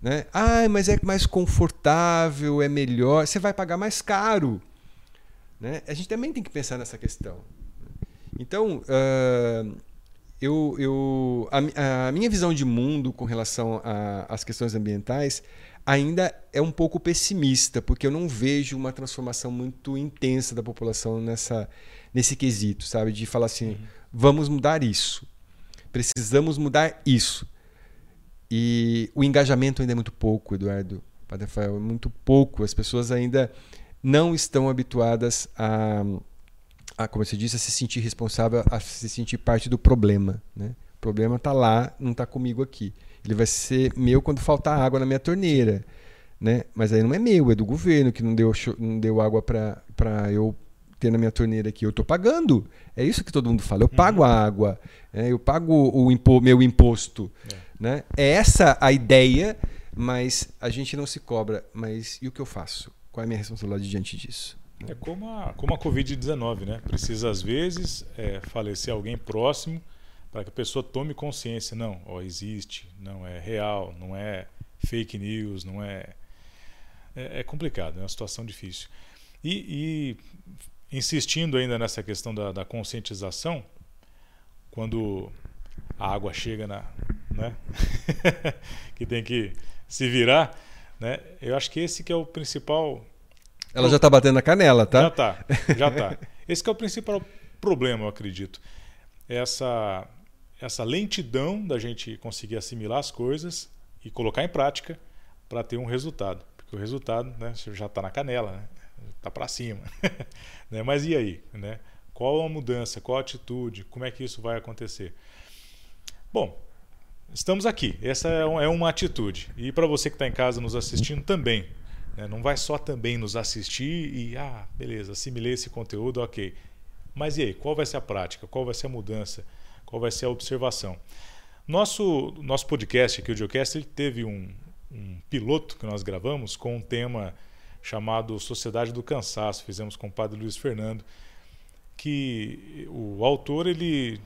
Né? Ah, mas é mais confortável, é melhor. Você vai pagar mais caro. Né? A gente também tem que pensar nessa questão. Então, uh, eu, eu, a, a, minha visão de mundo com relação às questões ambientais ainda é um pouco pessimista, porque eu não vejo uma transformação muito intensa da população nessa, nesse quesito, sabe? De falar assim, uhum. Vamos mudar isso, precisamos mudar isso. E o engajamento ainda é muito pouco, Eduardo, Padre Rafael, é muito pouco. As pessoas ainda não estão habituadas a, a, como você disse, a se sentir responsável, a se sentir parte do problema. Né? O problema está lá, não está comigo aqui. Ele vai ser meu quando faltar água na minha torneira. Né? Mas aí não é meu, é do governo que não deu, não deu água para eu ter na minha torneira aqui. Eu estou pagando. É isso que todo mundo fala. Eu uhum. pago a água, né? eu pago o impo meu imposto. É. Né? é essa a ideia, mas a gente não se cobra. Mas e o que eu faço? Qual é a minha responsabilidade diante disso? É como a, como a Covid-19, né? Precisa, às vezes, é, falecer alguém próximo para que a pessoa tome consciência. Não, ó, existe, não é real, não é fake news, não é. É, é complicado, é uma situação difícil. E, e insistindo ainda nessa questão da, da, conscientização, quando a água chega na. Né? que tem que se virar né? Eu acho que esse que é o principal. Ela já está batendo na canela, tá? Já está, já está. esse que é o principal problema, eu acredito. Essa, essa lentidão da gente conseguir assimilar as coisas e colocar em prática para ter um resultado. Porque o resultado né, já está na canela, né? Está para cima. né? Mas e aí? Né? Qual a mudança? Qual a atitude? Como é que isso vai acontecer? Bom, estamos aqui. Essa é, é uma atitude. E para você que está em casa nos assistindo também. Né? Não vai só também nos assistir e, ah, beleza, assimilei esse conteúdo, ok. Mas e aí, qual vai ser a prática? Qual vai ser a mudança? qual vai ser a observação. Nosso, nosso podcast aqui, o Geocast, ele teve um, um piloto que nós gravamos com um tema chamado Sociedade do Cansaço. Fizemos com o padre Luiz Fernando, que o autor, ele,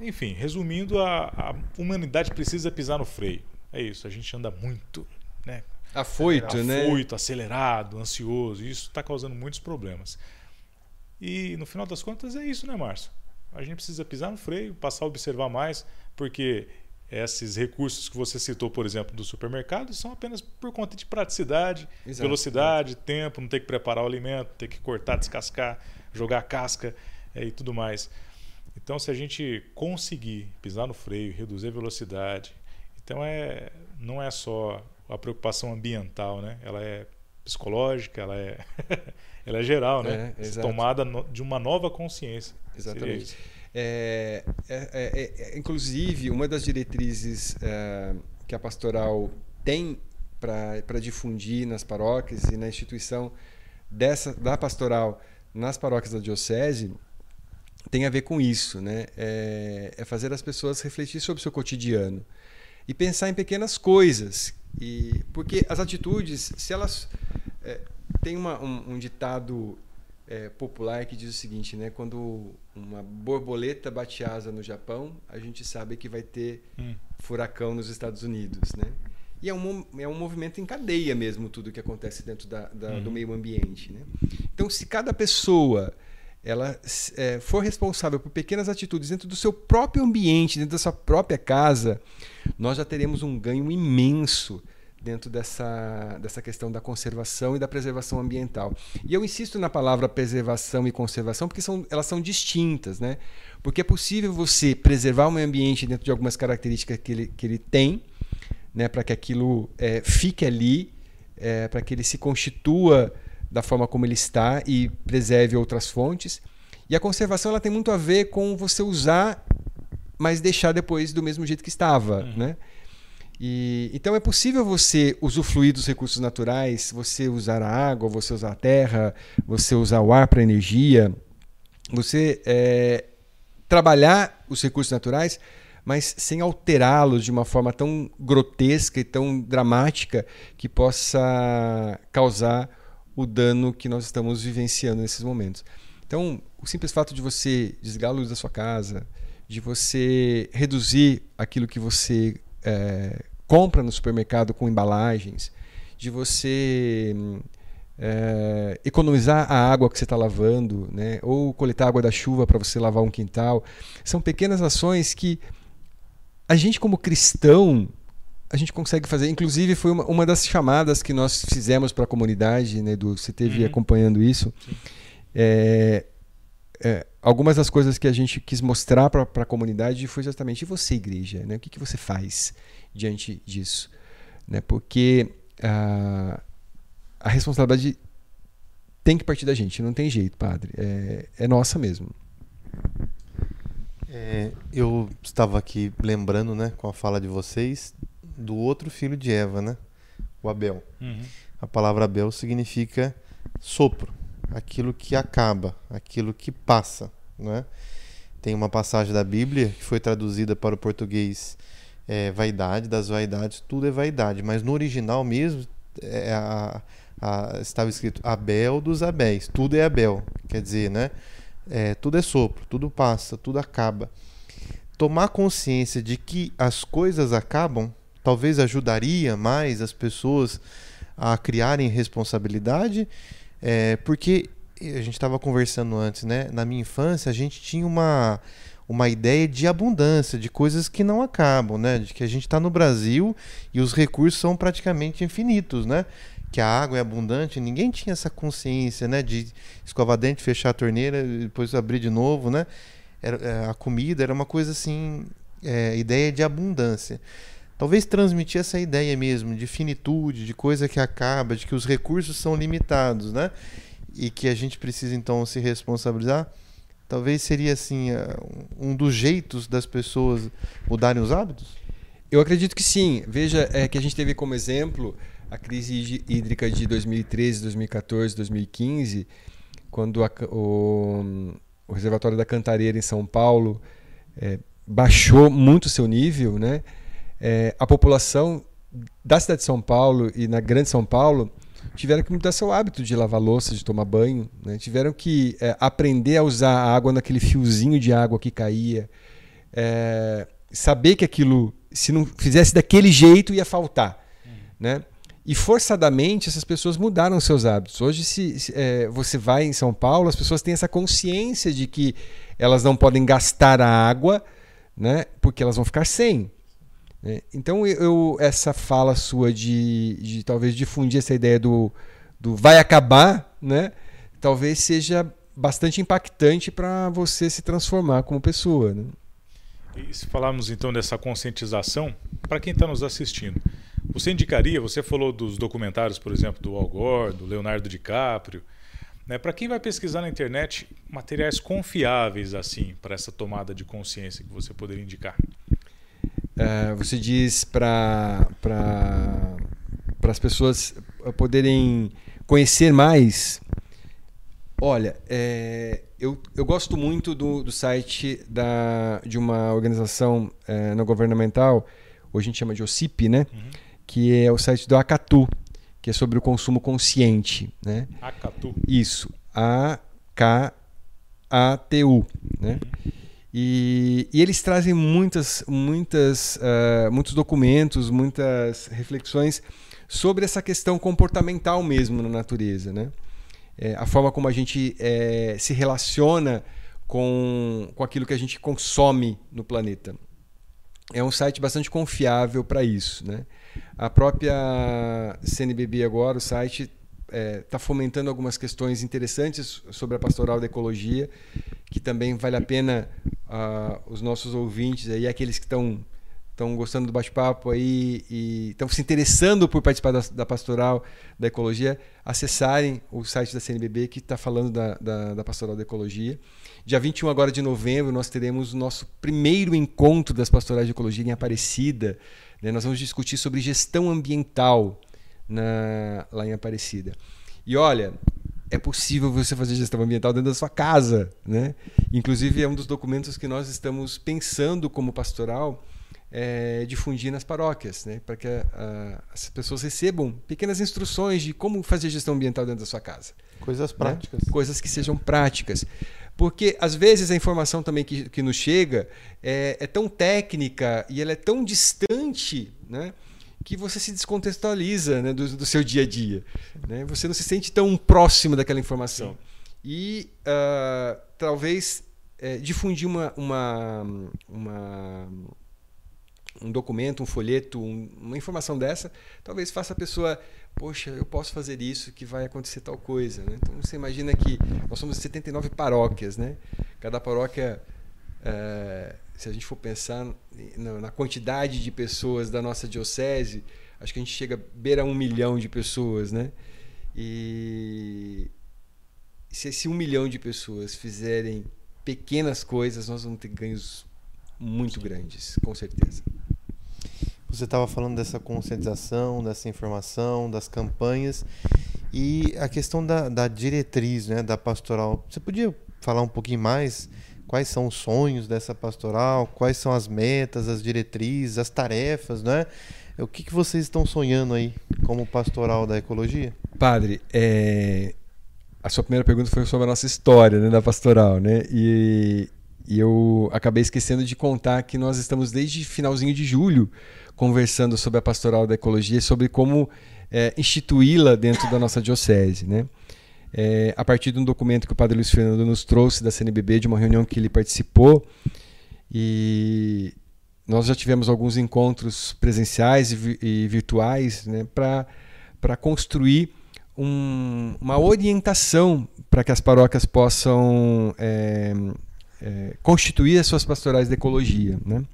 enfim, resumindo, a, a humanidade precisa pisar no freio. É isso, a gente anda muito, né? Afoito, né? Afoito, acelerado, ansioso. Isso está causando muitos problemas. E no final das contas é isso, né, Márcio? A gente precisa pisar no freio, passar a observar mais, porque esses recursos que você citou, por exemplo, do supermercado, são apenas por conta de praticidade, Exato. velocidade, tempo, não ter que preparar o alimento, ter que cortar, descascar, jogar casca é, e tudo mais. Então, se a gente conseguir pisar no freio, reduzir a velocidade, então é, não é só a preocupação ambiental, né? Ela é psicológica, ela é, ela é geral, né? É, Tomada de uma nova consciência. Exatamente. É é, é, é, inclusive, uma das diretrizes é, que a pastoral tem para difundir nas paróquias e na instituição dessa da pastoral nas paróquias da diocese tem a ver com isso, né? É, é, fazer as pessoas refletir sobre o seu cotidiano e pensar em pequenas coisas e porque as atitudes, se elas é, tem uma, um, um ditado é, popular que diz o seguinte, né? Quando uma borboleta bate asa no Japão, a gente sabe que vai ter hum. furacão nos Estados Unidos, né? E é um, é um movimento em cadeia mesmo tudo que acontece dentro da, da do uhum. meio ambiente, né? Então, se cada pessoa ela é, for responsável por pequenas atitudes dentro do seu próprio ambiente, dentro da sua própria casa, nós já teremos um ganho imenso dentro dessa, dessa questão da conservação e da preservação ambiental. E eu insisto na palavra preservação e conservação porque são, elas são distintas, né? Porque é possível você preservar o meio ambiente dentro de algumas características que ele, que ele tem, né? para que aquilo é, fique ali, é, para que ele se constitua da forma como ele está e preserve outras fontes. E a conservação ela tem muito a ver com você usar, mas deixar depois do mesmo jeito que estava, uhum. né? E, então é possível você usufruir dos recursos naturais, você usar a água, você usar a terra, você usar o ar para energia, você é, trabalhar os recursos naturais, mas sem alterá-los de uma forma tão grotesca e tão dramática que possa causar o dano que nós estamos vivenciando nesses momentos. Então, o simples fato de você desligar a luz da sua casa, de você reduzir aquilo que você é, compra no supermercado com embalagens, de você é, economizar a água que você está lavando, né? ou coletar água da chuva para você lavar um quintal. São pequenas ações que a gente, como cristão, a gente consegue fazer. Inclusive, foi uma, uma das chamadas que nós fizemos para a comunidade, né, do você teve uhum. acompanhando isso. É, é, algumas das coisas que a gente quis mostrar para a comunidade foi justamente e você, igreja, né? o que, que você faz? Diante disso. Né? Porque a, a responsabilidade tem que partir da gente, não tem jeito, padre. É, é nossa mesmo. É, eu estava aqui lembrando, né, com a fala de vocês, do outro filho de Eva, né? O Abel. Uhum. A palavra Abel significa sopro, aquilo que acaba, aquilo que passa, né? Tem uma passagem da Bíblia que foi traduzida para o português é, vaidade das vaidades, tudo é vaidade. Mas no original mesmo é a, a, estava escrito Abel dos Abéis, tudo é Abel. Quer dizer, né? É, tudo é sopro, tudo passa, tudo acaba. Tomar consciência de que as coisas acabam talvez ajudaria mais as pessoas a criarem responsabilidade, é, porque a gente estava conversando antes, né? Na minha infância a gente tinha uma uma ideia de abundância, de coisas que não acabam, né? De que a gente está no Brasil e os recursos são praticamente infinitos, né? Que a água é abundante, ninguém tinha essa consciência, né? De escovar dente, fechar a torneira, depois abrir de novo, né? Era, é, a comida era uma coisa assim, é, ideia de abundância. Talvez transmitir essa ideia mesmo de finitude, de coisa que acaba, de que os recursos são limitados, né? E que a gente precisa então se responsabilizar Talvez seria assim eh, um dos jeitos das pessoas mudarem os hábitos? Eu acredito que sim. Veja é que a gente teve como exemplo a crise hídrica de 2013, 2014, 2015, quando a, o, o, reservatório da Cantareira em São Paulo é, baixou muito seu nível, né? É, a população da cidade de São Paulo e na grande São Paulo tiveram que mudar seu hábito de lavar louça, de tomar banho, né? tiveram que é, aprender a usar a água naquele fiozinho de água que caía, é, saber que aquilo, se não fizesse daquele jeito, ia faltar. Uhum. Né? E forçadamente essas pessoas mudaram seus hábitos. Hoje, se, se é, você vai em São Paulo, as pessoas têm essa consciência de que elas não podem gastar a água, né? porque elas vão ficar sem. Né? Então, eu, essa fala sua de, de talvez difundir essa ideia do, do vai acabar, né? talvez seja bastante impactante para você se transformar como pessoa. Né? E se falarmos então dessa conscientização, para quem está nos assistindo, você indicaria, você falou dos documentários, por exemplo, do Al Gore, do Leonardo DiCaprio, né, para quem vai pesquisar na internet, materiais confiáveis assim para essa tomada de consciência que você poderia indicar? Uh, você diz para as pessoas poderem conhecer mais. Olha, é, eu, eu gosto muito do, do site da, de uma organização é, não governamental, hoje a gente chama de OCIP, né? Uhum. que é o site do Acatu, que é sobre o consumo consciente. Né? Acatu? Isso, A-K-A-T-U. Né? Uhum. E, e, eles trazem muitas, muitas, uh, muitos documentos, muitas reflexões sobre essa questão comportamental mesmo na natureza, né? É, a forma como a gente é, se relaciona com, com aquilo que a gente consome no planeta. É um site bastante confiável para isso, né? A própria CNBB agora, o site está é, tá fomentando algumas questões interessantes sobre a pastoral da ecologia, que também vale a pena uh, os nossos ouvintes aí, aqueles que estão estão gostando do bate-papo aí e estão se interessando por participar da, da, pastoral da ecologia, acessarem o site da CNBB que está falando da, da, da, pastoral da ecologia. Dia 21 agora de novembro nós teremos o nosso primeiro encontro das pastorais de ecologia em Aparecida. Né? Nós vamos discutir sobre gestão ambiental na, lá em Aparecida. E olha, é possível você fazer gestão ambiental dentro da sua casa, né? Inclusive é um dos documentos que nós estamos pensando como pastoral é, difundir nas paróquias, né? Para que a, a, as pessoas recebam pequenas instruções de como fazer gestão ambiental dentro da sua casa. Coisas né? práticas. Né? Coisas que sejam práticas. Porque às vezes a informação também que, que nos chega é, é tão técnica e ela é tão distante, né? Que você se descontextualiza né, do, do, seu dia a dia. Né? Você não se sente tão próximo daquela informação. Sim. E uh, talvez é, difundir uma, uma, uma, um documento, um folheto, um, uma informação dessa, talvez faça a pessoa, poxa, eu posso fazer isso, que vai acontecer tal coisa. Né? Então você imagina que nós somos 79 paróquias, né? Cada paróquia uh, se a gente for pensar na quantidade de pessoas da nossa diocese, acho que a gente chega beira um milhão de pessoas, né? E se esse um milhão de pessoas fizerem pequenas coisas, nós vamos ter ganhos muito grandes, com certeza. Você estava falando dessa conscientização, dessa informação, das campanhas e a questão da, da diretriz, né, da pastoral. Você podia falar um pouquinho mais? Quais são os sonhos dessa pastoral, quais são as metas, as diretrizes, as tarefas, né? O que, que vocês estão sonhando aí como pastoral da ecologia? Padre, é... a sua primeira pergunta foi sobre a nossa história né, da pastoral, né? E, e eu acabei esquecendo de contar que nós estamos desde finalzinho de julho conversando sobre a pastoral da ecologia e sobre como é, instituí-la dentro da nossa diocese, né? É, a partir de um documento que o Padre Luiz Fernando nos trouxe da CNBB, de uma reunião que ele participou. E nós já tivemos alguns encontros presenciais e, e virtuais né, para construir um, uma orientação para que as paróquias possam é, é, constituir as suas pastorais de ecologia. Né?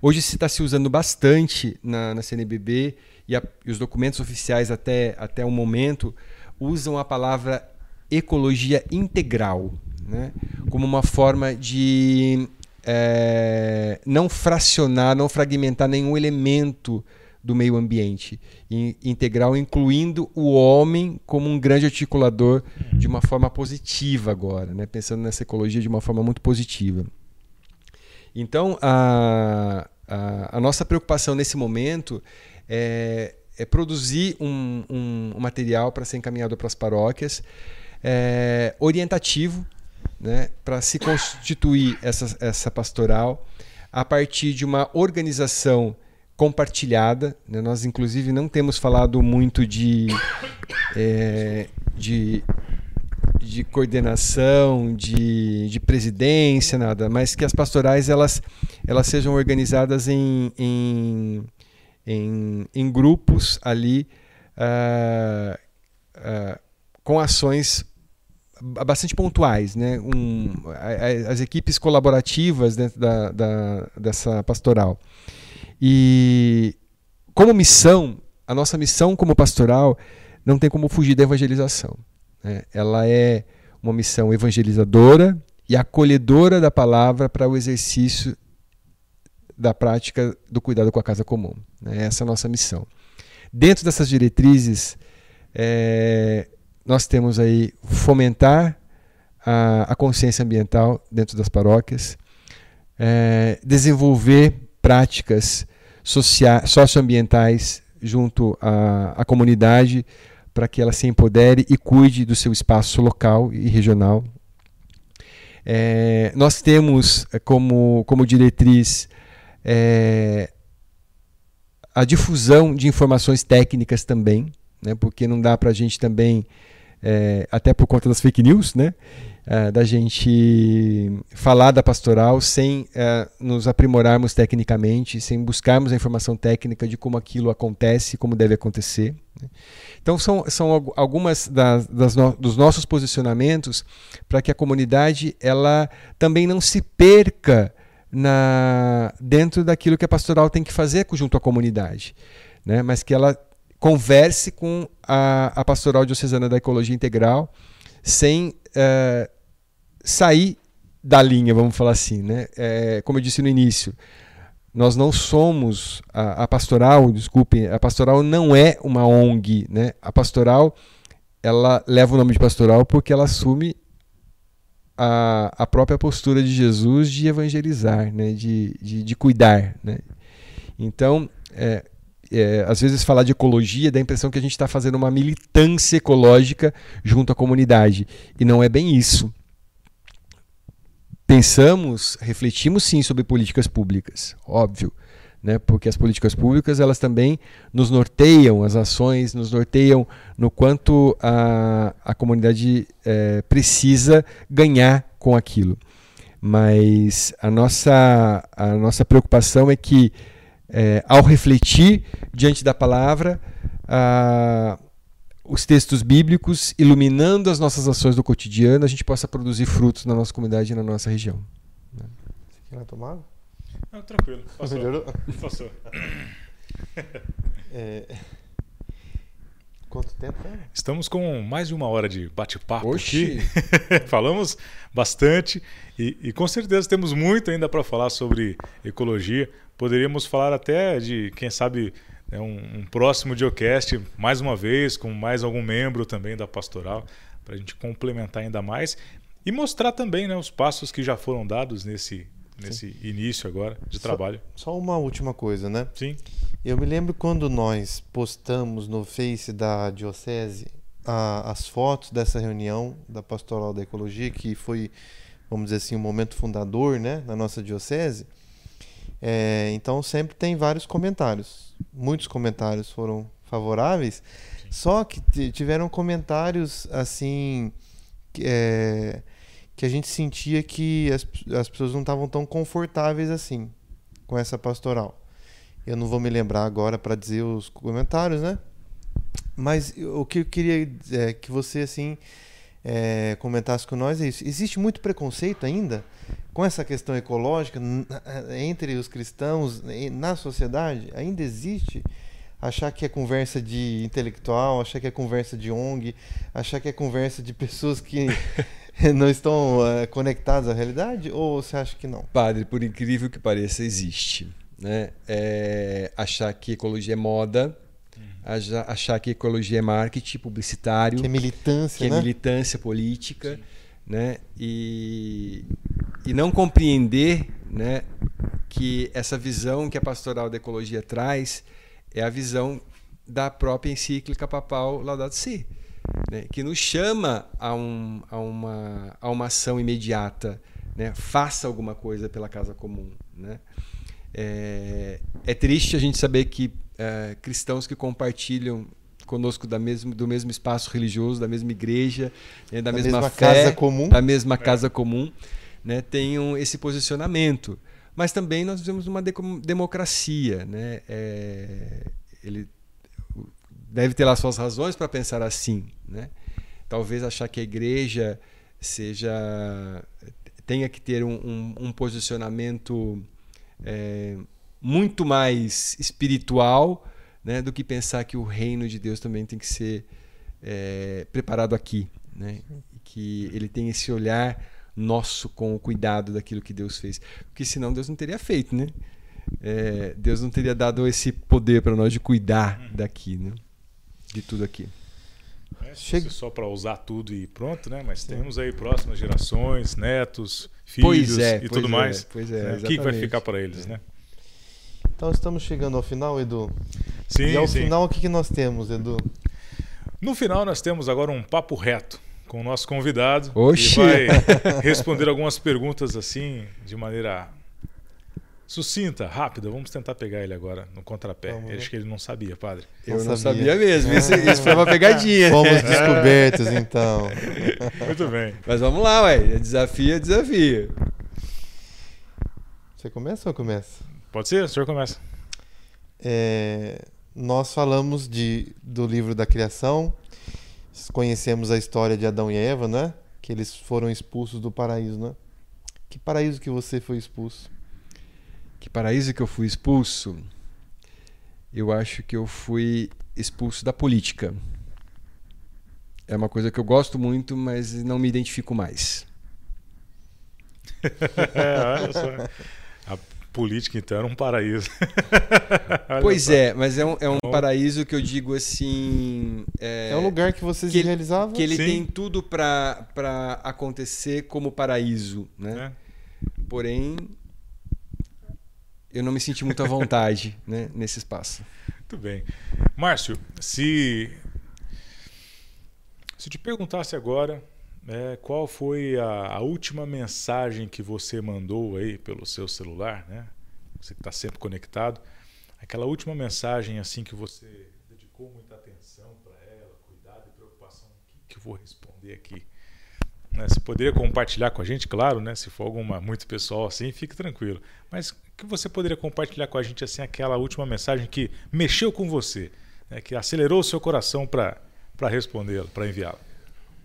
Hoje está se usando bastante na, na CNBB e, a, e, os documentos oficiais até, até o momento usam a palavra ecologia integral, né? como uma forma de é, não fracionar, não fragmentar nenhum elemento do meio ambiente, integral, incluindo o homem como um grande articulador de uma forma positiva agora, né? pensando nessa ecologia de uma forma muito positiva. Então, a, a, a nossa preocupação nesse momento é, é produzir um, um, um material para ser encaminhado para as paróquias, é, orientativo, né, para se constituir essa, essa pastoral a partir de uma organização compartilhada. Né? Nós, inclusive, não temos falado muito de, é, de, de coordenação, de, de presidência, nada, mas que as pastorais elas, elas sejam organizadas em, em, em, em grupos ali uh, uh, com ações bastante pontuais, né? Um, as equipes colaborativas dentro da, da, dessa pastoral. E como missão, a nossa missão como pastoral não tem como fugir da evangelização. Né? Ela é uma missão evangelizadora e acolhedora da palavra para o exercício da prática do cuidado com a casa comum. Né? Essa é a nossa missão. Dentro dessas diretrizes, é, nós temos aí fomentar a, a consciência ambiental dentro das paróquias, é, desenvolver práticas socioambientais junto à, à comunidade para que ela se empodere e cuide do seu espaço local e regional. É, nós temos é, como, como diretriz é, a difusão de informações técnicas também, né, porque não dá para a gente também, é, até por conta das fake news, né, é, da gente falar da pastoral sem é, nos aprimorarmos tecnicamente, sem buscarmos a informação técnica de como aquilo acontece, como deve acontecer. Né. Então, são, são algumas das, das no, dos nossos posicionamentos para que a comunidade ela também não se perca na, dentro daquilo que a pastoral tem que fazer junto à comunidade, né? mas que ela converse com a, a pastoral diocesana da ecologia integral sem é, sair da linha, vamos falar assim. Né? É, como eu disse no início, nós não somos a, a, pastoral, desculpem, a pastoral não é uma ONG, né? A pastoral ela leva o nome de pastoral porque ela assume a, a própria postura de Jesus de evangelizar, né? De, de, de cuidar, né? Então, é, é, às vezes falar de ecologia dá a impressão que a gente está fazendo uma militância ecológica junto à comunidade. E não é bem isso. Pensamos, refletimos sim sobre políticas públicas, óbvio. Né, porque as políticas públicas elas também nos norteiam as ações, nos norteiam no quanto a, a comunidade é, precisa ganhar com aquilo. Mas a nossa, a nossa preocupação é que é, ao refletir diante da palavra, os textos bíblicos, iluminando as nossas ações do cotidiano, a gente possa produzir frutos na nossa comunidade e na nossa região. Você quer tomar? Não, tranquilo. Passou. Melhorou? Passou. é... Quanto tempo? É? Estamos com mais de uma hora de bate-papo aqui. Falamos bastante e, e, com certeza temos muito ainda para falar sobre ecologia. Poderíamos falar até de, quem sabe, né, um, um, próximo Geocast, mais uma vez, com mais algum membro também da pastoral, para a gente complementar ainda mais e mostrar também né, os passos que já foram dados nesse, nesse início agora de só, trabalho. Só uma última coisa, né? Sim. Eu me lembro quando nós postamos no Face da Diocese a, as fotos dessa reunião da Pastoral da Ecologia, que foi, vamos dizer assim, um momento fundador né, na nossa Diocese. É, então sempre tem vários comentários. Muitos comentários foram favoráveis, só que tiveram comentários assim. É, que a gente sentia que as, as pessoas não estavam tão confortáveis assim com essa pastoral. Eu não vou me lembrar agora para dizer os comentários, né? Mas o que eu queria é que você assim é, comentasse com nós é isso. Existe muito preconceito ainda com essa questão ecológica entre os cristãos na sociedade? Ainda existe achar que é conversa de intelectual, achar que é conversa de ONG, achar que é conversa de pessoas que não estão uh, conectadas à realidade? Ou você acha que não? Padre, por incrível que pareça, existe né? É achar que ecologia é moda. Achar que ecologia é marketing publicitário, que é militância, que é né? militância política, Sim. né? E, e não compreender, né? que essa visão que a pastoral da ecologia traz é a visão da própria encíclica papal Laudato Si, né? que nos chama a, um, a, uma, a uma ação imediata, né? faça alguma coisa pela casa comum. Né? É, é triste a gente saber que é, cristãos que compartilham conosco da mesmo, do mesmo espaço religioso, da mesma igreja, né, da, da, mesma, mesma fé, casa comum. da mesma casa comum, né, tenham esse posicionamento. Mas também nós vivemos uma de democracia. Né? É, ele deve ter lá suas razões para pensar assim. Né? Talvez achar que a igreja seja tenha que ter um, um, um posicionamento é, muito mais espiritual né, do que pensar que o reino de Deus também tem que ser é, preparado aqui, né? que ele tem esse olhar nosso com o cuidado daquilo que Deus fez, porque senão Deus não teria feito, né? É, Deus não teria dado esse poder para nós de cuidar daqui, né? De tudo aqui. É, Chega só para usar tudo e pronto, né? Mas temos aí próximas gerações, netos, filhos é, e tudo é, mais. Pois é, né? O que vai ficar para eles, né? Então estamos chegando ao final, Edu. Sim, e ao sim. final o que, que nós temos, Edu? No final nós temos agora um papo reto com o nosso convidado. Oxi. Que vai responder algumas perguntas assim, de maneira sucinta, rápida. Vamos tentar pegar ele agora no contrapé. Vamos. Acho que ele não sabia, padre. Eu não, não sabia. sabia. mesmo. Isso, isso foi uma pegadinha. Fomos descobertos, então. Muito bem. Mas vamos lá, ué. Desafio é desafio. Você começa ou começa? Pode ser, o senhor começa. É, nós falamos de, do livro da criação, conhecemos a história de Adão e Eva, né? Que eles foram expulsos do paraíso, né? Que paraíso que você foi expulso? Que paraíso que eu fui expulso? Eu acho que eu fui expulso da política. É uma coisa que eu gosto muito, mas não me identifico mais. é, olha só política, então, era um paraíso. pois é, mas é um, é um paraíso que eu digo assim. É, é um lugar que você se realizava? Que ele Sim. tem tudo para acontecer como paraíso, né? É. Porém, eu não me senti muito à vontade né, nesse espaço. Muito bem. Márcio, se. Se te perguntasse agora é, qual foi a, a, última mensagem que você mandou aí pelo seu celular, né? Você que está sempre conectado. Aquela última mensagem assim que você dedicou muita atenção para ela, cuidado e preocupação. O que, que eu vou responder aqui? Né? Você poderia compartilhar com a gente, claro, né? Se for alguma muito pessoal assim, fique tranquilo. Mas o que você poderia compartilhar com a gente assim aquela última mensagem que mexeu com você, né? que acelerou o seu coração para para respondê-la, para enviá-la?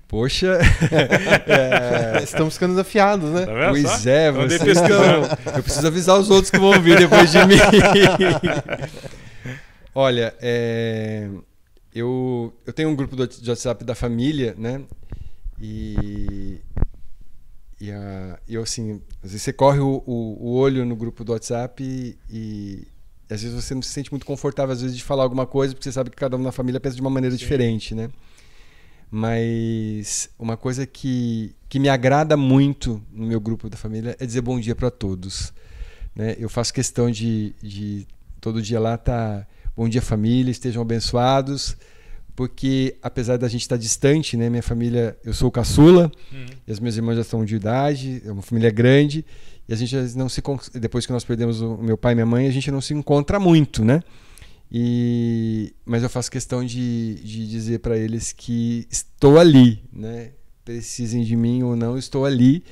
Poxa, é... estamos ficando desafiados, né? Tá pois é, você então, eu preciso avisar os outros que vão vir depois de mim. Olha, é... eu, eu tenho um grupo de WhatsApp da família, né? E, e a, eu assim, às vezes você corre o, o, o olho no grupo do WhatsApp e, e, às vezes você não se sente muito confortável às vezes de falar alguma coisa porque você sabe que cada um na família pensa de uma maneira Sim. diferente, né? Mas uma coisa que, que me agrada muito no meu grupo da família é dizer bom dia para todos. Né? Eu faço questão de, de todo dia lá estar tá, bom dia família, estejam abençoados, porque apesar da gente estar tá distante, né, minha família, eu sou caçula, uhum. e as minhas irmãs já estão de idade, é uma família grande, e a gente não se depois que nós perdemos o meu pai e minha mãe, a gente não se encontra muito, né? E, mas eu faço questão de, de dizer para eles que estou ali, né? Precisem de mim ou não, estou ali.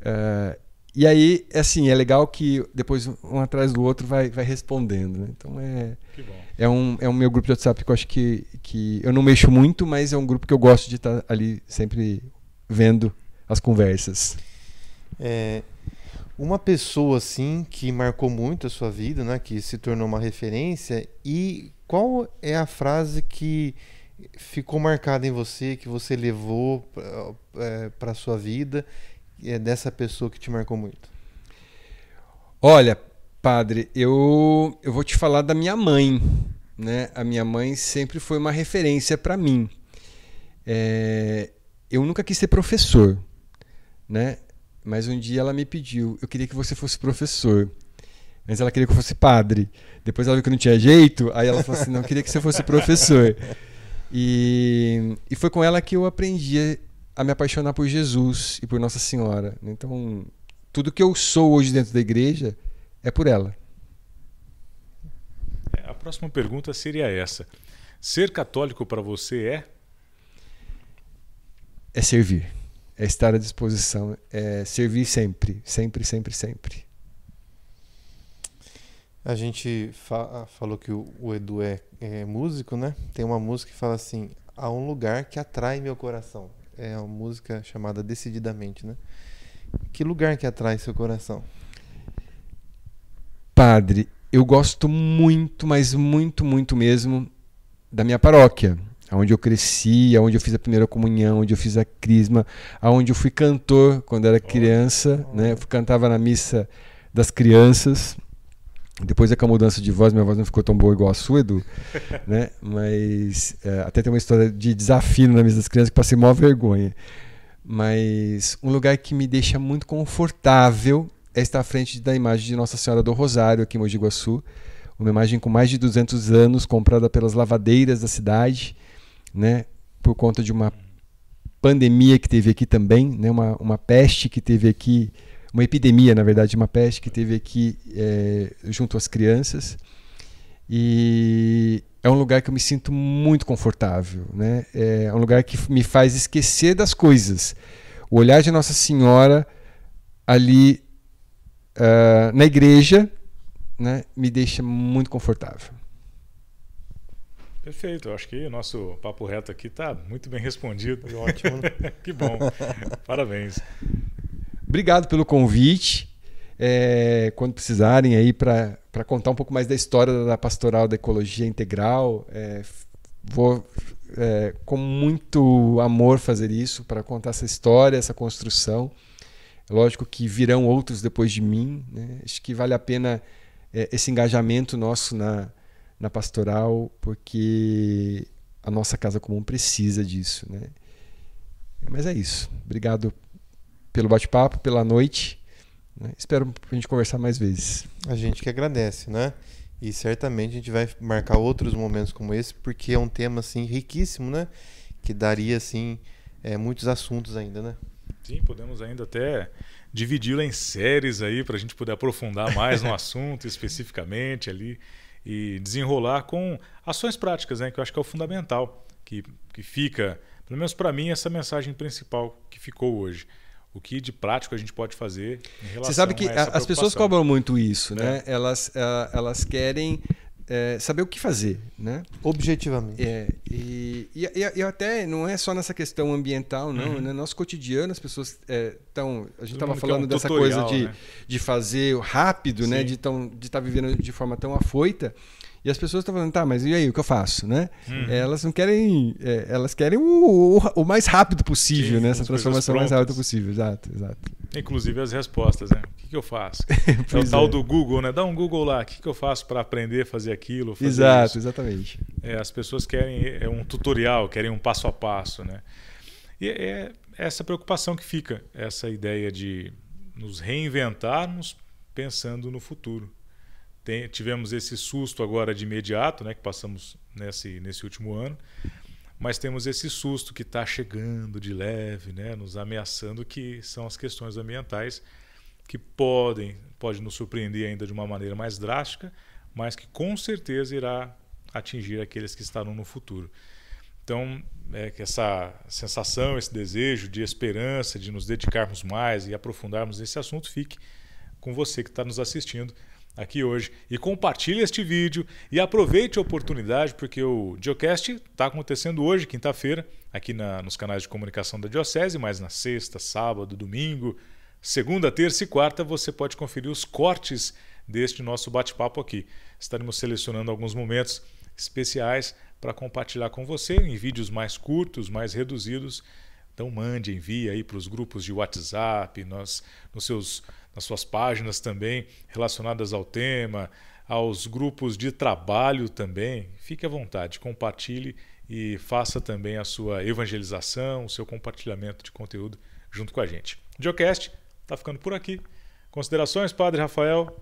Uh, e aí, assim, é legal que depois um atrás do outro vai, vai respondendo. Né? Então é, é, um, é um meu grupo de WhatsApp que eu acho que, que eu não mexo muito, mas é um grupo que eu gosto de estar ali sempre vendo as conversas. É, uma pessoa assim que marcou muito a sua vida, né, que se tornou uma referência e qual é a frase que ficou marcada em você, que você levou para é, sua vida, é dessa pessoa que te marcou muito? Olha, padre, eu, eu vou te falar da minha mãe. Né? A minha mãe sempre foi uma referência para mim. É, eu nunca quis ser professor. Né? Mas um dia ela me pediu, eu queria que você fosse professor. Antes ela queria que eu fosse padre. Depois ela viu que não tinha jeito, aí ela falou assim: não, queria que você fosse professor. E, e foi com ela que eu aprendi a me apaixonar por Jesus e por Nossa Senhora. Então, tudo que eu sou hoje dentro da igreja é por ela. É, a próxima pergunta seria essa: Ser católico para você é? É servir, é estar à disposição, é servir sempre, sempre, sempre, sempre. A gente fa falou que o, o Edu é, é, músico, né? Tem uma música que fala assim: há um lugar que atrai meu coração. É uma música chamada Decididamente, né? Que lugar que atrai seu coração? Padre, eu gosto muito, mas muito, muito mesmo da minha paróquia, onde eu cresci, onde eu fiz a primeira comunhão, onde eu fiz a crisma, onde eu fui cantor quando era criança, né? Eu cantava na missa das crianças. Depois é com a mudança de voz, minha voz não ficou tão boa igual a sua, Edu, né? Mas é, até tem uma história de desafio na mesa das crianças que passei maior vergonha. Mas um lugar que me deixa muito confortável é estar à frente da imagem de Nossa Senhora do Rosário aqui em Mogi Guaçu, uma imagem com mais de 200 anos, comprada pelas lavadeiras da cidade, né? Por conta de uma pandemia que teve aqui também, né? Uma, uma peste que teve aqui uma epidemia, na verdade, uma peste que teve aqui é, junto às crianças. E é um lugar que eu me sinto muito confortável, né? É um lugar que me faz esquecer das coisas. O olhar de Nossa Senhora ali uh, na igreja, né, me deixa muito confortável. Perfeito, eu acho que o nosso papo reto aqui está muito bem respondido. Ótimo. que bom. Parabéns. Obrigado pelo convite. É, quando precisarem aí para contar um pouco mais da história da pastoral da ecologia integral, é, vou é, com muito amor fazer isso para contar essa história, essa construção. Lógico que virão outros depois de mim. Né? Acho que vale a pena é, esse engajamento nosso na, na pastoral, porque a nossa casa comum precisa disso. Né? Mas é isso. Obrigado pelo bate-papo, pela noite. Né? Espero a gente conversar mais vezes. A gente que agradece, né? E certamente a gente vai marcar outros momentos como esse, porque é um tema assim riquíssimo, né? Que daria assim é, muitos assuntos ainda, né? Sim, podemos ainda até dividi-la em séries aí para a gente poder aprofundar mais no assunto especificamente ali e desenrolar com ações práticas, né? Que eu acho que é o fundamental que, que fica, pelo menos para mim, essa mensagem principal que ficou hoje o que de prático a gente pode fazer em relação Você sabe que as pessoas cobram muito isso, né? É. Elas, eh, elas querem é, saber o que fazer, né? Objetivamente. É, e, e, e, até não é só nessa questão ambiental, não. Uhum. Né? Nosso cotidiano, as pessoas estão. É, a gente estava falando um dessa tutorial, coisa de, né? de fazer rápido, né? Sim. né? De estar de tá vivendo de forma tão afoita. E as pessoas estão falando, tá, mas e aí, o que eu faço, né? Uhum. Elas não querem, é, elas querem o, o, o, mais rápido possível, Sim, né? Essa transformação mais rápida possível, exato, exato. Inclusive as respostas, né? O que, que eu faço? é o tal é. do Google, né? Dá um Google lá, o que, que eu faço para aprender a fazer aquilo, fazer Exato, isso? exatamente. É, as pessoas querem é um tutorial, querem um passo a passo, né? E é essa preocupação que fica, essa ideia de nos reinventarmos pensando no futuro. Tem, tivemos esse susto agora de imediato, né, que passamos nesse, nesse último ano, mas temos esse susto que está chegando de leve, né, nos ameaçando, que são as questões ambientais que podem pode nos surpreender ainda de uma maneira mais drástica, mas que com certeza irá atingir aqueles que estarão no futuro. Então, é que essa sensação, esse desejo de esperança, de nos dedicarmos mais e aprofundarmos nesse assunto, fique com você que está nos assistindo aqui hoje. E compartilhe este vídeo e aproveite a oportunidade, porque o Diocast está acontecendo hoje, quinta-feira, aqui na, nos canais de comunicação da Diocese, mas na sexta, sábado, domingo, segunda, terça e quarta você pode conferir os cortes deste nosso bate-papo aqui. Estaremos selecionando alguns momentos especiais para compartilhar com você em vídeos mais curtos, mais reduzidos. Então mande, envie aí para os grupos de WhatsApp, nos, nos seus nas suas páginas também relacionadas ao tema, aos grupos de trabalho também. Fique à vontade, compartilhe e faça também a sua evangelização, o seu compartilhamento de conteúdo junto com a gente. O Geocast está ficando por aqui. Considerações, Padre Rafael?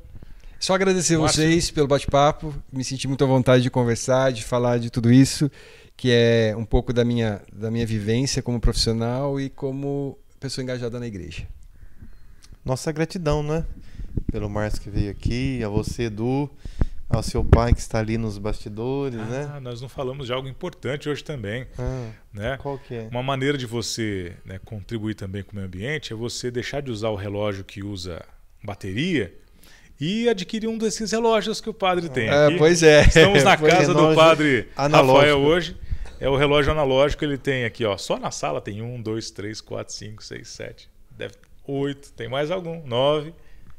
Só agradecer Márcio. vocês pelo bate-papo. Me senti muito à vontade de conversar, de falar de tudo isso, que é um pouco da minha, da minha vivência como profissional e como pessoa engajada na igreja. Nossa gratidão, né? Pelo Márcio que veio aqui, a você, Edu, ao seu pai que está ali nos bastidores, né? Ah, nós não falamos de algo importante hoje também, Ah, né? qual que é? Uma maneira de você né, contribuir também com o meio ambiente é você deixar de usar o relógio que usa bateria e adquirir um desses relógios que o padre tem. É, aqui. pois é. Estamos na Pois é, casa do padre analógico. Rafael hoje. É o relógio analógico, ele tem aqui, ó. Só na sala tem um, dois, três, quatro, cinco, seis, sete, deve oito, tem mais algum, nove,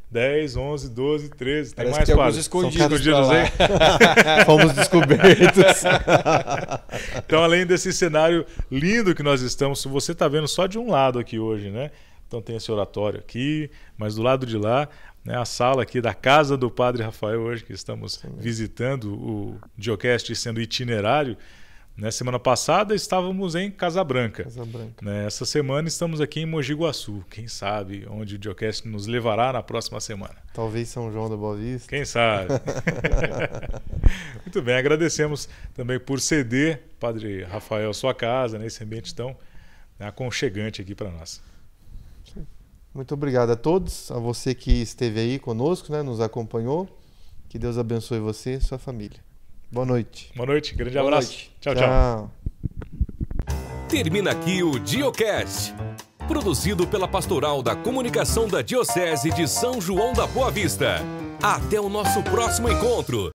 dez, onze, doze, treze, tem Parece mais que quase. escondidos escondidos pra lá. aí. Fomos descobertos. Então, além desse cenário lindo que nós estamos, você está vendo só de um lado aqui hoje, né? Então tem esse oratório aqui, mas do lado de lá, né, a sala aqui da casa do Padre Rafael hoje que estamos visitando o Diocast sendo itinerário. Na semana passada estávamos em Casabranca. Casa Branca. Né? Essa semana estamos aqui em Mogi Guaçu. Quem sabe onde o Diocast nos levará na próxima semana. Talvez São João da Boa Vista. Quem sabe? Muito bem, agradecemos também por ceder, Padre Rafael, sua casa, nesse ambiente tão né, aconchegante aqui para nós. Muito obrigado a todos, a você que esteve aí conosco, né, nos acompanhou. Que Deus abençoe você e sua família. Boa noite. Boa noite, grande Boa abraço. noite. tchau. tchau. tchau. Termina aqui o Diocast, produzido pela Pastoral da Comunicação da Diocese de São João da Boa Vista. Até o nosso próximo encontro.